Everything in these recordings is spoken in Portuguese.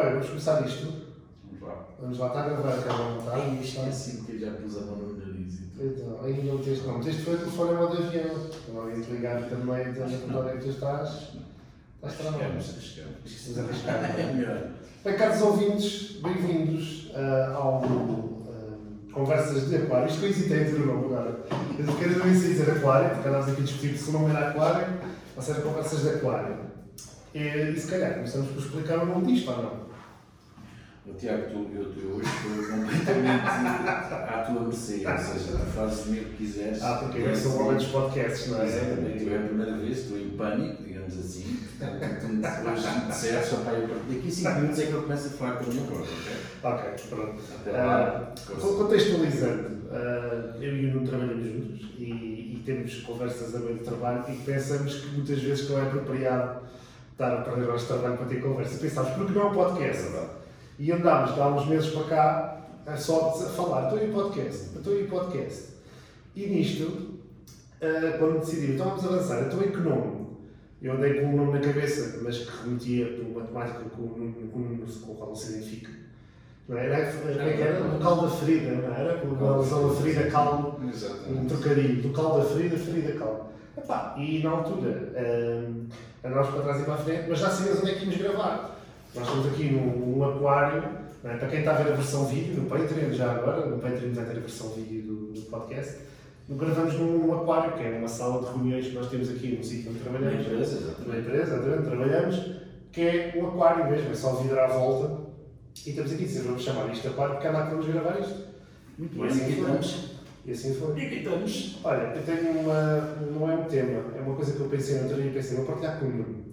Bem, vamos começar isto. Vamos lá. Vamos lá, está a gravar a câmera, não está? Ai, esqueci que eu já pus a mão no nariz. Então, ainda não tens não. Este foi o telefone modo de avião. Não havia te ligar também, então onde é que tu estás? Estás para não. Arriscamos, arriscamos. Arriscar. É é? melhor. Bem, caros ouvintes, bem-vindos ah, ao ah, Conversas de Aquário. Isto que eu hesitei entre o nome agora. Eu quero também dizer Aquário, porque andávamos aqui a discutir se o nome era Aquário ou se era Conversas de Aquário. E, e se calhar começamos por explicar o nome disto ou não? O Tiago, tu, eu, eu hoje estou completamente à tua mercê, ou seja, fazes de mim o que quiseres. Ah, porque eu sou o homem dos podcasts, não é? Exatamente, eu é a primeira vez, estou em pânico, digamos assim. Portanto, tu me hoje me disseste, opá, eu daqui a 5 minutos é que eu começo a falar com a minha própria, ok? Ok, pronto. Lá. Ah, contextualizando, ah, eu e o Nuno trabalhamos juntos e, e temos conversas a meio de trabalho e pensamos que muitas vezes não é apropriado estar a perder horas de trabalho para ter conversa. Pensámos, porque não é um podcast? E andámos de há uns meses para cá a só a falar, estou em podcast, estou em podcast. E nisto, ah, quando decidimos, então vamos avançar, estou em que nome? Eu andei com um nome na cabeça, mas que remetia do matemática com, o- o- o qual se identifica. Não é? Era, como é que era? Local da ferida, não era? Com lesão da ferida, calmo, um trocadilho. Local da ferida, ferida, calmo. Epá, e na altura, hum, andámos para trás e para a frente, mas já sabíamos onde é que íamos gravar. Nós estamos aqui num, num aquário, é? para quem está a ver a versão vídeo, no Patreon já agora, no Patreon vai ter a versão vídeo do, do podcast, gravamos num aquário, que é uma sala de reuniões que nós temos aqui no sítio onde trabalhamos. empresa, Uma exatamente. empresa, exatamente, trabalhamos, que é um aquário mesmo, é só vidro à volta. E estamos aqui dizer, vamos chamar isto aquário porque é lá que vamos gravar isto. Muito bem, assim aqui estamos. E assim foi. E aqui estamos. Olha, eu tenho uma. Não é um tema, é uma coisa que eu pensei na altura e pensei, vou partilhar com o Nuno.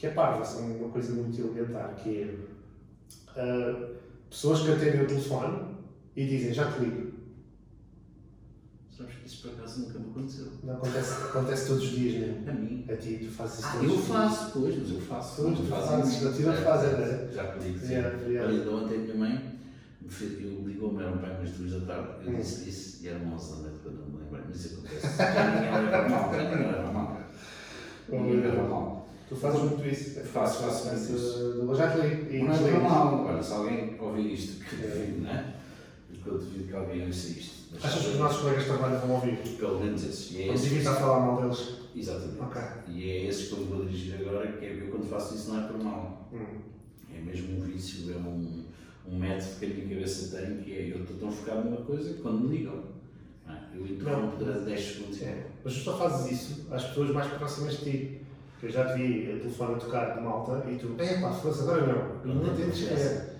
Que é parva, são uma coisa muito elementar, que é. ah, pessoas que atendem o telefone e dizem, já te ligo. Sabes que isso por acaso nunca me aconteceu. Não acontece, acontece todos os dias, né? A mim. A ti, tu fazes isso Ah, todos eu os dias. faço, pois, mas eu faço. Não tu fazem fazes, isso. a ti não te fazem, né? Já pedi que sim. Yeah, yeah. Olha, ainda ontem a minha mãe me fez, eu ligou-me, era um pai umas duas da tarde, eu Hum. disse isso e era uma onze da noite, quando eu não me lembro, mas isso acontece. Já ninguém leva mal, já ninguém leva mal. Ninguém leva mal. Tu fazes muito isso. Faço, faço muito isso. do- Já te ligo. E Não é normal, olha, se alguém ouvir isto, que É. duvido, não é? Porque eu duvido que alguém ouça isto. Mas Achas que os nossos colegas de trabalho vão ouvir? Pelo menos esses. E é Vamos esses. evitar falar mal deles. Exatamente. Ok. E é esses que eu vou dirigir agora, que é eu quando faço isso não é por mal. Hum. É mesmo um vício, é um, um método que a minha cabeça tem, que é eu estou tão focado numa coisa que quando me ligam, é? eu interrompo durante 10 segundos É. Mas tu só fazes isso às pessoas mais próximas de ti. Que eu já te vi a telefone a tocar de malta e tu, é pá, fosse agora não. Não entendes quem é.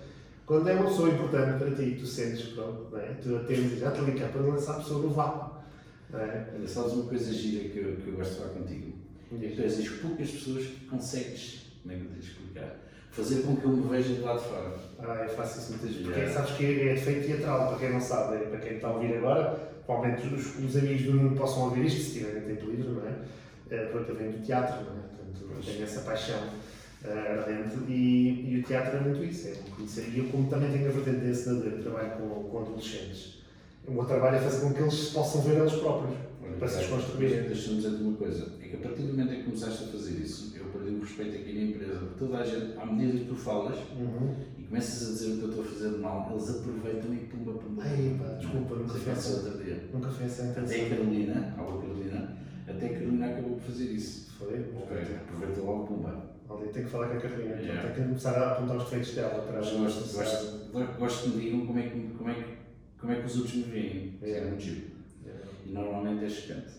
Quando é uma pessoa importante para ti, tu sentes, pronto, não é? tu atendes, já te liga para lançar a pessoa no vácuo. Não é? Olha, sabes uma coisa gira que eu, que eu gosto de falar contigo? É que tu és das poucas pessoas que consegues, como é que eu explicar? Fazer com que eu me veja de lá de fora. Ah, eu faço isso muitas vezes. Porque sabes que é defeito teatral, para quem não sabe, é para quem está a ouvir agora, provavelmente os, os amigos do mundo possam ouvir isto, se tiverem tempo livre, não é? É, Porque eu venho do teatro, não é? Portanto, tenho essa paixão eh, ardente e, e o teatro é muito isso, é conhecer. E eu, como também tenho a vertente de ensinador, eu trabalho com, com adolescentes, o meu trabalho é fazer com que eles possam ver eles próprios, para se desconstruir. Deixa-me dizer-te uma coisa, é que a partir do momento em que começaste a fazer isso, eu perdi o respeito aqui na empresa, porque toda a gente, à medida que tu falas Uhum. e começas a dizer o que eu estou a fazer de mal, eles aproveitam e pumba, pumba. Ai, pá, desculpa, nunca outro dia. Nunca essa a Até a. Carolina, a Carolina, até a Carolina acabou por fazer isso. Foi? Aproveitou logo, pumba. Alguém tem que falar com a Carolina, então Yeah. tem que começar a apontar os defeitos dela para Mas gosto, gosto, gosto que me digam como é que, como é que, como é que os outros me veem. Isso é Yeah. muito giro. Yeah. E normalmente é chocante.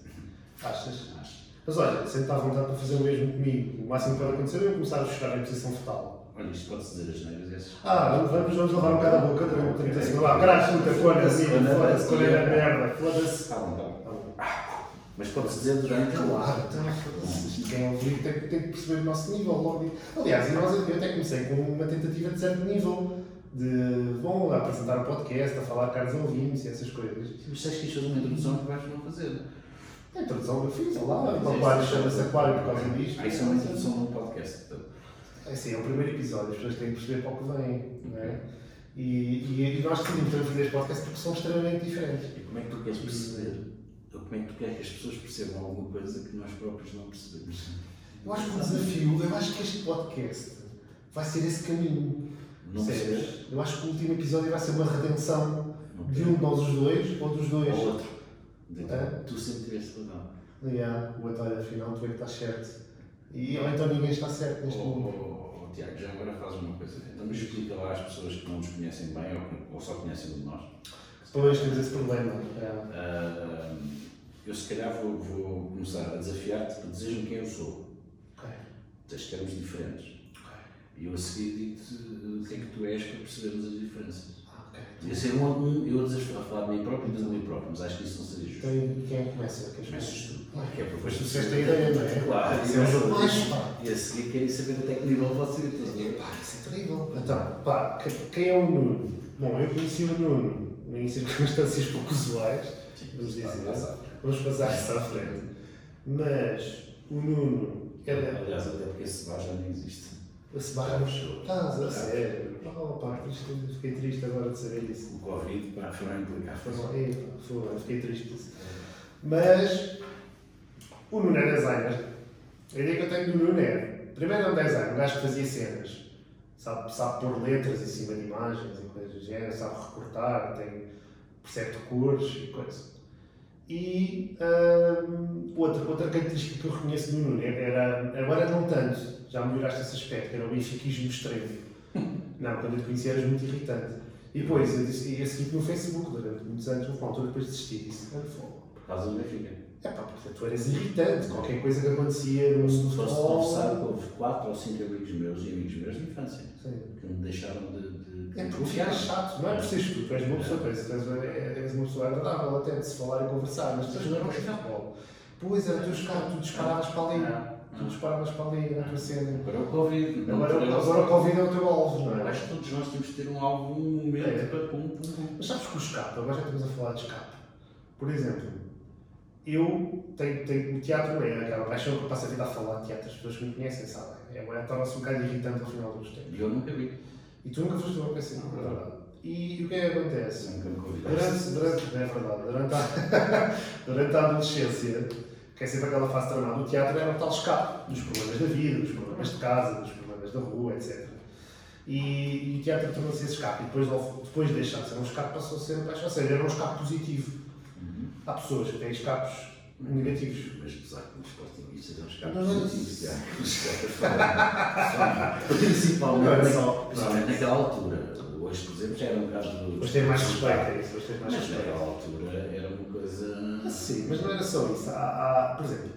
Achas? Acho. Mas olha, sente à vontade para fazer o mesmo comigo. O máximo que pode acontecer é eu começar a chorar em posição fetal. Olha, isto pode-se dizer as neiras essas. Ah, vamos, vamos, vamos lavar um bocado a boca durante 30 segundos. Ah, caralho, puta, foda-se, foda-se, é merda, foda-se. Está bom, está bom. Tá bom. Mas pode-se dizer durante. Claro, então, foda-se. Quem ouvir tem, tem que perceber o nosso nível logo. Aliás, nós, eu até comecei com uma tentativa de certo nível. De, bom, a apresentar o podcast, a falar caros ouvintes e essas coisas. Mas sabes que isto é uma introdução que vais não fazer. A introdução que eu fiz, olá, Mas o é aquário chama-se aquário por causa disto. Ah, isso é uma introdução um podcast. portanto. É assim, é o primeiro episódio, as pessoas têm que perceber para o que vem, não é? E, e, e nós decidimos fazer este podcast porque são extremamente diferentes. E como é que tu queres perceber? Como é que tu queres que as pessoas percebam alguma coisa que nós próprios não percebemos? Eu acho que o desafio, eu acho que este podcast vai ser esse caminho. Não Percebes? sei. Eu acho que o último episódio vai ser uma redenção Não de um de nós os dois, ou dos dois. Ou outro. Então, É. Tu sempre tiveste razão. Yeah, o olha, afinal, tu é que estás certo. E, ou então ninguém está certo neste Oh, mundo. oh, oh, Tiago, já agora faz uma coisa. Então, mas explica lá às pessoas que não nos conhecem bem ou, ou só conhecem um de nós. Depois temos esse problema. É. Ah, eu, se calhar, vou, vou começar a desafiar-te para dizeres-me quem eu sou. Ok, Tens termos diferentes. ok. E eu a seguir digo-te uh, quem é que tu és para percebermos as diferenças. Ah, ok. Podia ser um a um, eu a falar de mim próprio e de mim próprio, mas acho que isso não seria justo. Quem, quem é começa? Queres Começas tu. Ah, Que é para Depois tu disseste a ideia, não é? Claro, é um jogo e- a seguir querem saber até que nível você E, Pá, isso é terrível. Então, pá, que- quem é o Nuno? Bom, eu conheci o Nuno em circunstâncias pouco usuais, vamos dizer. Vamos passar isso à frente. Mas o Nuno era. Aliás, até porque esse bar já nem existe. Esse barro. Estás a sério? Oh, pá, triste, fiquei triste agora de saber isso. O Covid pá, foi complicado. Foi foi, fiquei triste disso. Mas o Nuno é designer. A ideia que eu tenho do Nuno é, primeiro é um designer, um gajo que fazia cenas. Sabe, sabe pôr letras em cima de imagens e coisas do género, sabe recortar, tem, percebe cores e coisas. E hum, outra, outra característica que eu reconheço no Nuno era, agora não tanto, já melhoraste esse aspecto, que era o benfiquismo extremo. Não, quando eu te conheci eras muito irritante. E depois, eu disse, e a seguir no Facebook durante muitos anos, houve uma altura depois desisti e disse, "Olha, fogo. Por causa do Benfica. É pá, porque tu eras irritante, qualquer coisa que acontecia no Se fosse conversar com houve quatro ou cinco amigos meus e amigos meus de infância Sim. que me deixaram de. de É porque ficas chato, não é por seres tu, tu és uma pessoa, tu és, tu és, uma pessoa agradável até de se falar e conversar, mas depois não eras futebol. Pois era, tu, tu disparavas para ali, tu disparavas para ali na tua cena. Agora é o Covid. Agora, agora o Covid é o teu alvo, não Eu é? acho que todos nós temos de ter um alvo, um momento É. para pum, pum, pum. Mas sabes que o escape, agora já estamos a falar de escape. Por exemplo, eu tenho, tenho o teatro, é aquela paixão que eu passo a vida a falar de teatro, as pessoas que me conhecem sabem. É, torna-se um bocado irritante ao final dos tempos. E eu nunca vi. E tu nunca foste uma peça, não é verdade? E, e o que é que acontece? Nunca me Durante, convidaste. durante, é verdade, durante a, durante a adolescência, que é sempre aquela fase tramada, o teatro era o tal escape dos problemas da vida, dos problemas de casa, dos problemas da rua, etc. E, e o teatro tornou-se esse escape. E depois, depois de deixar de ser um escape, passou a ser um paixão. Ou seja, era um escape positivo. Há pessoas que têm escapes negativos. Mas apesar que nos sportingistas é um escape Não, não, não. positivo. Os. Principalmente, Não é só- principalmente naquela altura. Hoje, por exemplo, já era um bocado do. Depois tem mais respeito, é isso. Depois tem mais Mas respeito. naquela altura era uma coisa. Ah, Sim, mas não era só isso. Há, há- por exemplo,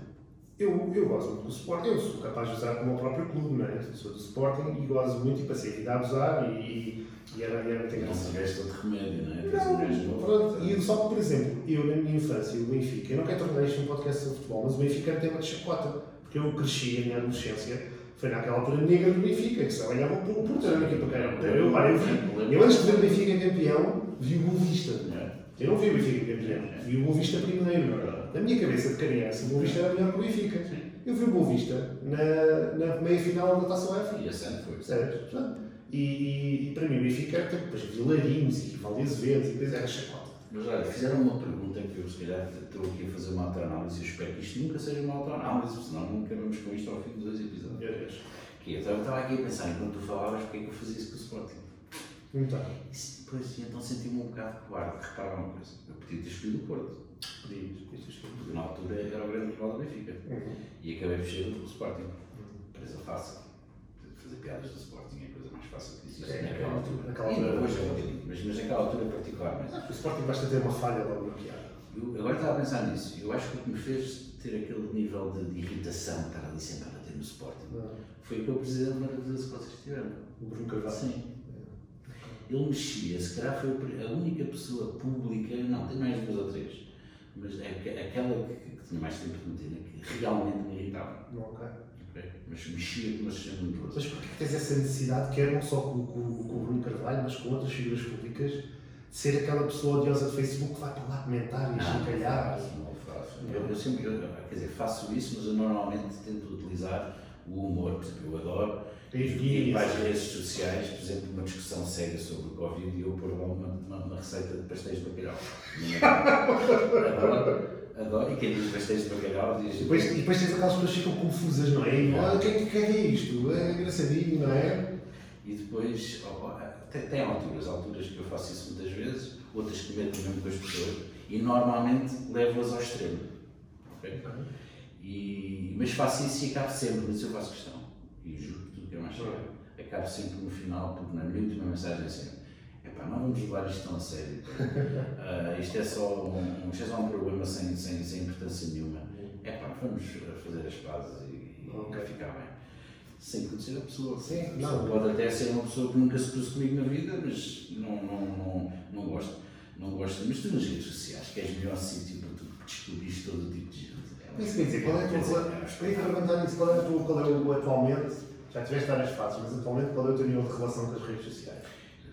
eu, eu gosto muito do Sporting, eu sou capaz de usar como o próprio clube, não é? Eu sou do Sporting e gosto muito e passei a vida a abusar e, e era, e era muito Não engraçado. tiveste outro remédio, não é? Um Não, novo. pronto, e só que, por exemplo, eu na minha infância, o Benfica, eu não quero tornar isto um podcast sobre futebol, mas o Benfica era tema de chacota, porque eu cresci, a minha adolescência, foi naquela altura negra do Benfica, que só olhava para o Porto, era uma equipa que era. Eu, olha, eu, vi, eu antes de ver o Benfica campeão, vi o Boa Vista. É. Eu não vi o Benfica campeão, vi o Boa Vista primeiro. Na minha cabeça de criança, o Boa Vista era melhor que o Benfica. Eu vi o Boa Vista na, na meia final da Taça UEFA. E a cena foi. Sério? portanto, E, e, e para mim o Benfica era tipo, depois Vilarinhos e Valdes Azevedo e depois era chacota. Mas olha, fizeram uma pergunta que eu se calhar estou aqui a fazer uma autoanálise e espero que isto nunca seja uma autoanálise, senão nunca vamos com isto ao fim de dois episódios. Deus. Que eu estava- aqui a pensar, enquanto tu falavas, porque é que eu fazia isso com o Sporting? Então, Isso, Pois, então senti-me um bocado cobarde. Repara uma coisa, eu podia ter escolhido o Porto, porque na altura era o grande rival do Benfica, Uhum. e acabei por ser do Sporting. Presa fácil. Fazer piadas do Sporting é a coisa mais fácil que existe É, naquela altura. naquela Ainda altura. hoje é um bocadinho, mas, mas naquela altura particularmente. O Sporting basta ter uma falha logo bloqueada. Eu agora estava a pensar nisso. Eu acho que o que me fez ter aquele nível de, de irritação, estar ali sempre a bater no Sporting, foi aquele presidente maravilhoso que vocês tiveram. O Bruno Carvalho. Sim. Ele mexia, se calhar foi a única pessoa pública, não, tem mais duas ou três, mas é aqu- aquela que, que tinha mais tempo de antena, que realmente me irritava. Não, ok. Mas mexia como se chama muito Mas porquê que tens essa necessidade, quer não só com, com, com o Bruno Carvalho, mas com outras figuras públicas, de ser aquela pessoa odiosa de Facebook que vai para lá comentar e chincalhar? Não faço. Eu, eu sempre, eu, quer dizer, faço isso, mas eu normalmente tento utilizar o humor. Por exemplo, eu adoro E para as isso. redes sociais, por exemplo, uma discussão séria sobre o Covid e eu pôr lá uma, uma, uma receita de pastéis de bacalhau. adoro, adoro. E quem diz pastéis de bacalhau diz. E depois, e depois tens aquelas pessoas que ficam confusas, não é? E, É. "Ah, o que é que é isto? É engraçadinho, não é? E depois, ó, tem, tem alturas, alturas que eu faço isso muitas vezes, outras que meto mesmo com as pessoas e normalmente levo-as ao extremo. ok? E, mas faço isso e acabo sempre, mas eu faço questão. E é chegar. Acabo sempre no final, porque na minha última mensagem é sempre: epá, não vamos levar isto tão a sério. pá. Ah, isto, é só um, isto é só um problema sem, sem, sem importância nenhuma. Epá, vamos fazer as pazes e, e ficar bem. Sem conhecer a pessoa. Sim, A pessoa não. Pode até ser uma pessoa que nunca se cruzou comigo na vida, mas não, não, não, não gosto. Não gosto. Mas tu nas redes sociais, que és o melhor sítio para tu descobrires todo o tipo de gente. Isso quer dizer, qual é a tua relação? Queria perguntar isso, qual é, a tua, qual é o atualmente, já tiveste várias fases, mas atualmente qual é o teu nível de relação com as redes sociais?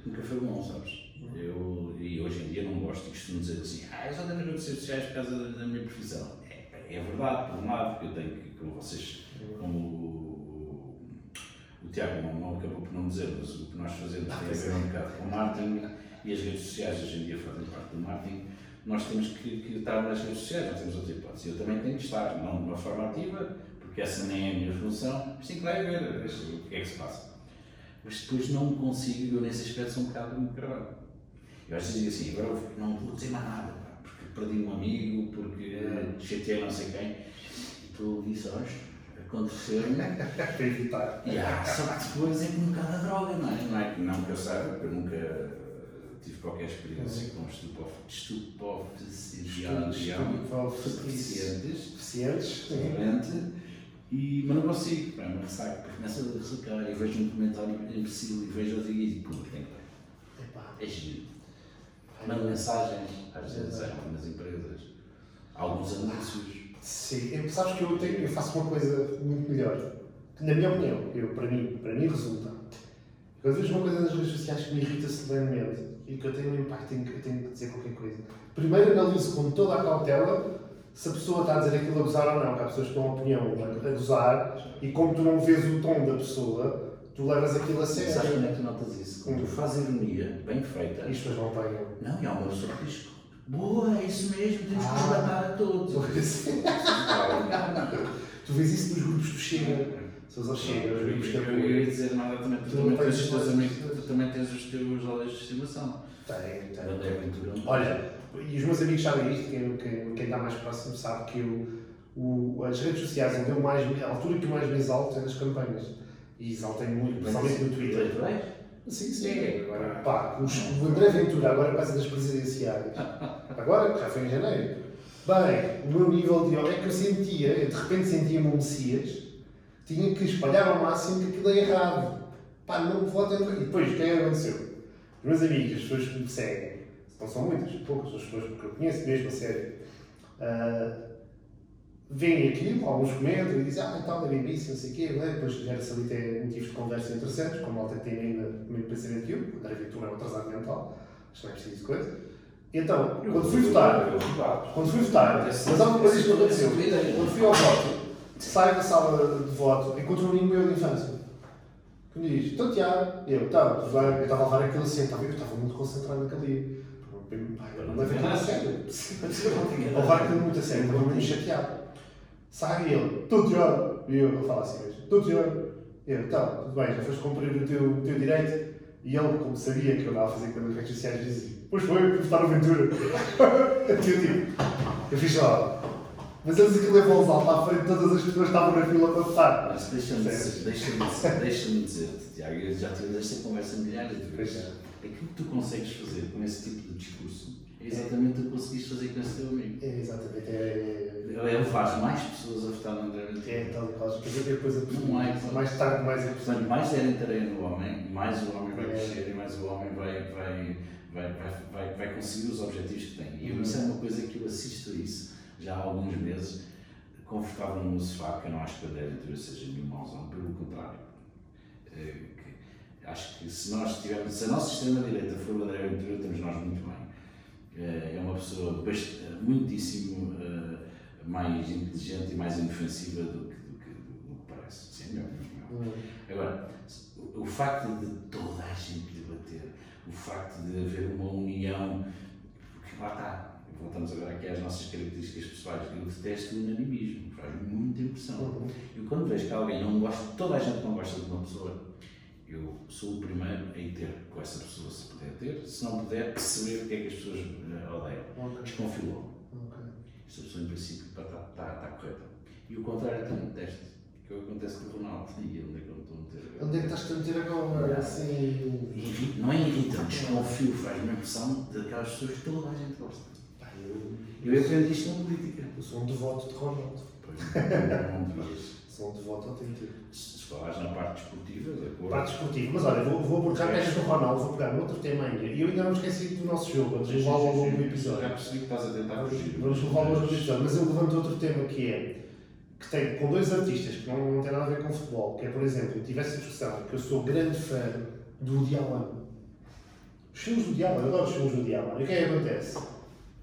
Nunca foi bom, sabes? Eu, e hoje em dia não gosto e costumo dizer assim, ah, eu só tenho redes sociais por causa da, da minha profissão. É, é verdade, por um lado, porque eu tenho que, como vocês, como o, o Tiago não, não acabou por não dizer, mas o que nós fazemos tem a ver um bocado com o marketing e as redes sociais hoje em dia fazem parte do marketing. Nós temos que, que estar nas redes sociais, não temos outra hipótese. Eu também tenho que estar, não de uma forma ativa, porque essa nem é a minha função, mas tenho que lá ir ver o que é que se passa mas depois não consigo, eu nesse aspecto sou um bocado um carvalho. Eu às vezes digo assim, agora não vou dizer mais nada, pá, porque perdi um amigo, porque eh, chateei não sei quem, e tu ali só, aconteceu-me, Para evitar. e ah, só que depois é um bocado a droga, não é? Não, é que, não que eu saiba, porque eu nunca eh, tive qualquer experiência com estupefacientes, Suficientes. Realmente. E, mas não consigo, pá, me ressaco, começo a ressacar e vejo um comentário imbecil e vejo outro e digo, pô, tem que. É giro. Mando mensagens, às vezes, a algumas empresas, alguns anúncios. Sim, eu, sabes que eu, tenho, eu faço uma coisa muito melhor. Na minha opinião, eu, para mim, para mim resulta. Quando vejo uma coisa nas redes sociais que me irrita solenemente e que eu tenho um impacto, tenho, que- eu tenho que dizer qualquer coisa. Primeiro analiso com toda a cautela se a pessoa está a dizer aquilo a gozar ou não, que há pessoas que têm uma opinião a, gozar e como tu não vês o tom da pessoa, tu levas aquilo a Sabes sério. quando é que tu notas isso? Quando tu fazes ironia, bem feita, pessoas não apanham. não, e há uma pessoa que diz, boa, é isso mesmo, temos que Ah. nos matar a todos. tu vês isso nos grupos do Chega. Se os Chega, os grupos que Eu ia dizer nada também, tu Tu também não tens tens os teus mais- amigos, tu também tens os teus olhos de estimação. Tem, tem. Ventura. Olha, e os meus amigos sabem isto, quem, quem, quem está mais próximo sabe que eu, o, as redes sociais onde eu mais, a altura que eu mais me exalto é nas campanhas. E exaltei muito, principalmente no Twitter. Sim, sim. Agora, pá, os, o André Ventura, agora por causa das presidenciais, agora, já foi em janeiro. Bem, o meu nível de é que eu sentia, eu de repente sentia-me um Messias, tinha que espalhar ao máximo que aquilo é errado. Pá, não votem. E depois, o que é que aconteceu? Os meus amigos, as pessoas que me seguem, não são muitas, poucas as pessoas que eu conheço mesmo a sério, ah, veem aquilo, alguns comentam e dizem, ah, e tal, da BBC, não sei o quê, não é? depois gera-se ali até motivos de conversa interessantes, como a malta que tem ainda o mesmo pensamento que eu, André Ventura é um atrasado mental, acho que não é preciso coisa. E então, quando fui votar, quando fui votar, mas há uma coisa que aconteceu, quando fui ao voto, saio da sala de voto, encontro um amigo meu de infância, que me diz, então Tiago, eu, tá, bem, eu estava a levar estava- eu estava muito concentrado naquele dia. Levei aquilo a sério. A levar aquilo muito a sério, estava muito chateado. Sai ele, tu Tiago, e eu, eu falo assim mesmo, tu Tiago, e eu, tá, tudo bem, já foste cumprir o teu, o teu direito, e ele, como sabia que eu andava a fazer coisas nas redes sociais, dizia, pois foi, fui votar no Ventura. eu tipo, eu fiz lá. Mas eles aquilo é voz alta à frente, todas as pessoas estavam na fila para votar. Mas deixa-me dizer, deixa-me dizer, Tiago, já tive esta conversa milhares de vezes. é. Aquilo que tu consegues fazer com esse tipo de discurso é exatamente o que conseguiste fazer com esse teu amigo. É, exatamente, é. Ele faz mais pessoas a votar no André Ventura. É tal e qual. Dizer, depois a Não é. mais tarde, mais é Quanto possível. mais derem tarefa no homem, mais o homem vai É. crescer e mais o homem vai, vai, vai, vai, vai, conseguir os objetivos que tem. E isso é uma coisa que eu assisto a isso já há alguns meses, confortável no sofá, que eu não acho que o André Ventura seja nenhum mauzão, pelo contrário. Eh, acho que se nós tivermos, se a nossa extrema-direita for o André Ventura, estamos nós muito bem. Eh, É uma pessoa muitíssimo mais inteligente e mais inofensiva do que, do que, do que parece. Sim, é opinião. Hum. Agora, o facto de toda a gente debater, o facto de haver uma união, porque lá está, voltamos agora aqui às nossas características pessoais, eu detesto o unanimismo, faz muita impressão. Uhum. Eu quando vejo que alguém não gosta, toda a gente não gosta de uma pessoa, Eu sou o primeiro a ir ter com essa pessoa, se puder ter, se não puder, perceber o que é que as pessoas eh, odeiam. Desconfio logo. Ok. Esta pessoa, em princípio, está tá, tá, tá correta. E o contrário também teste. Que é o que acontece com o Ronaldo. E onde é que eu me estou a meter? Onde é que estás a meter agora? Assim. Não é irritante, desconfio, faz-me impressão daquelas pessoas que toda a gente gosta. Eu, Eu aprendi isto na política. eu sou um devoto de Ronaldo. Pois não devias. Um devoto autêntico. Se se falares na parte desportiva, de acordo. Parte desportiva. Mas olha, vou, vou abordar já pegas do Ronaldo, vou pegar outro tema ainda. E eu ainda não esqueci do nosso jogo, vamos levá-lo ao longo do Já episódio. percebi que estás a tentar fugir. Vamos levá-lo ao longo do episódio. Mas eu levanto outro tema que é que tem com dois artistas que não, não têm nada a ver com futebol, que é, por exemplo, eu tive essa discussão, que eu sou grande fã do Woody Allen. Os filmes do Woody Allen, eu adoro os filmes do Woody Allen. E o que é que acontece?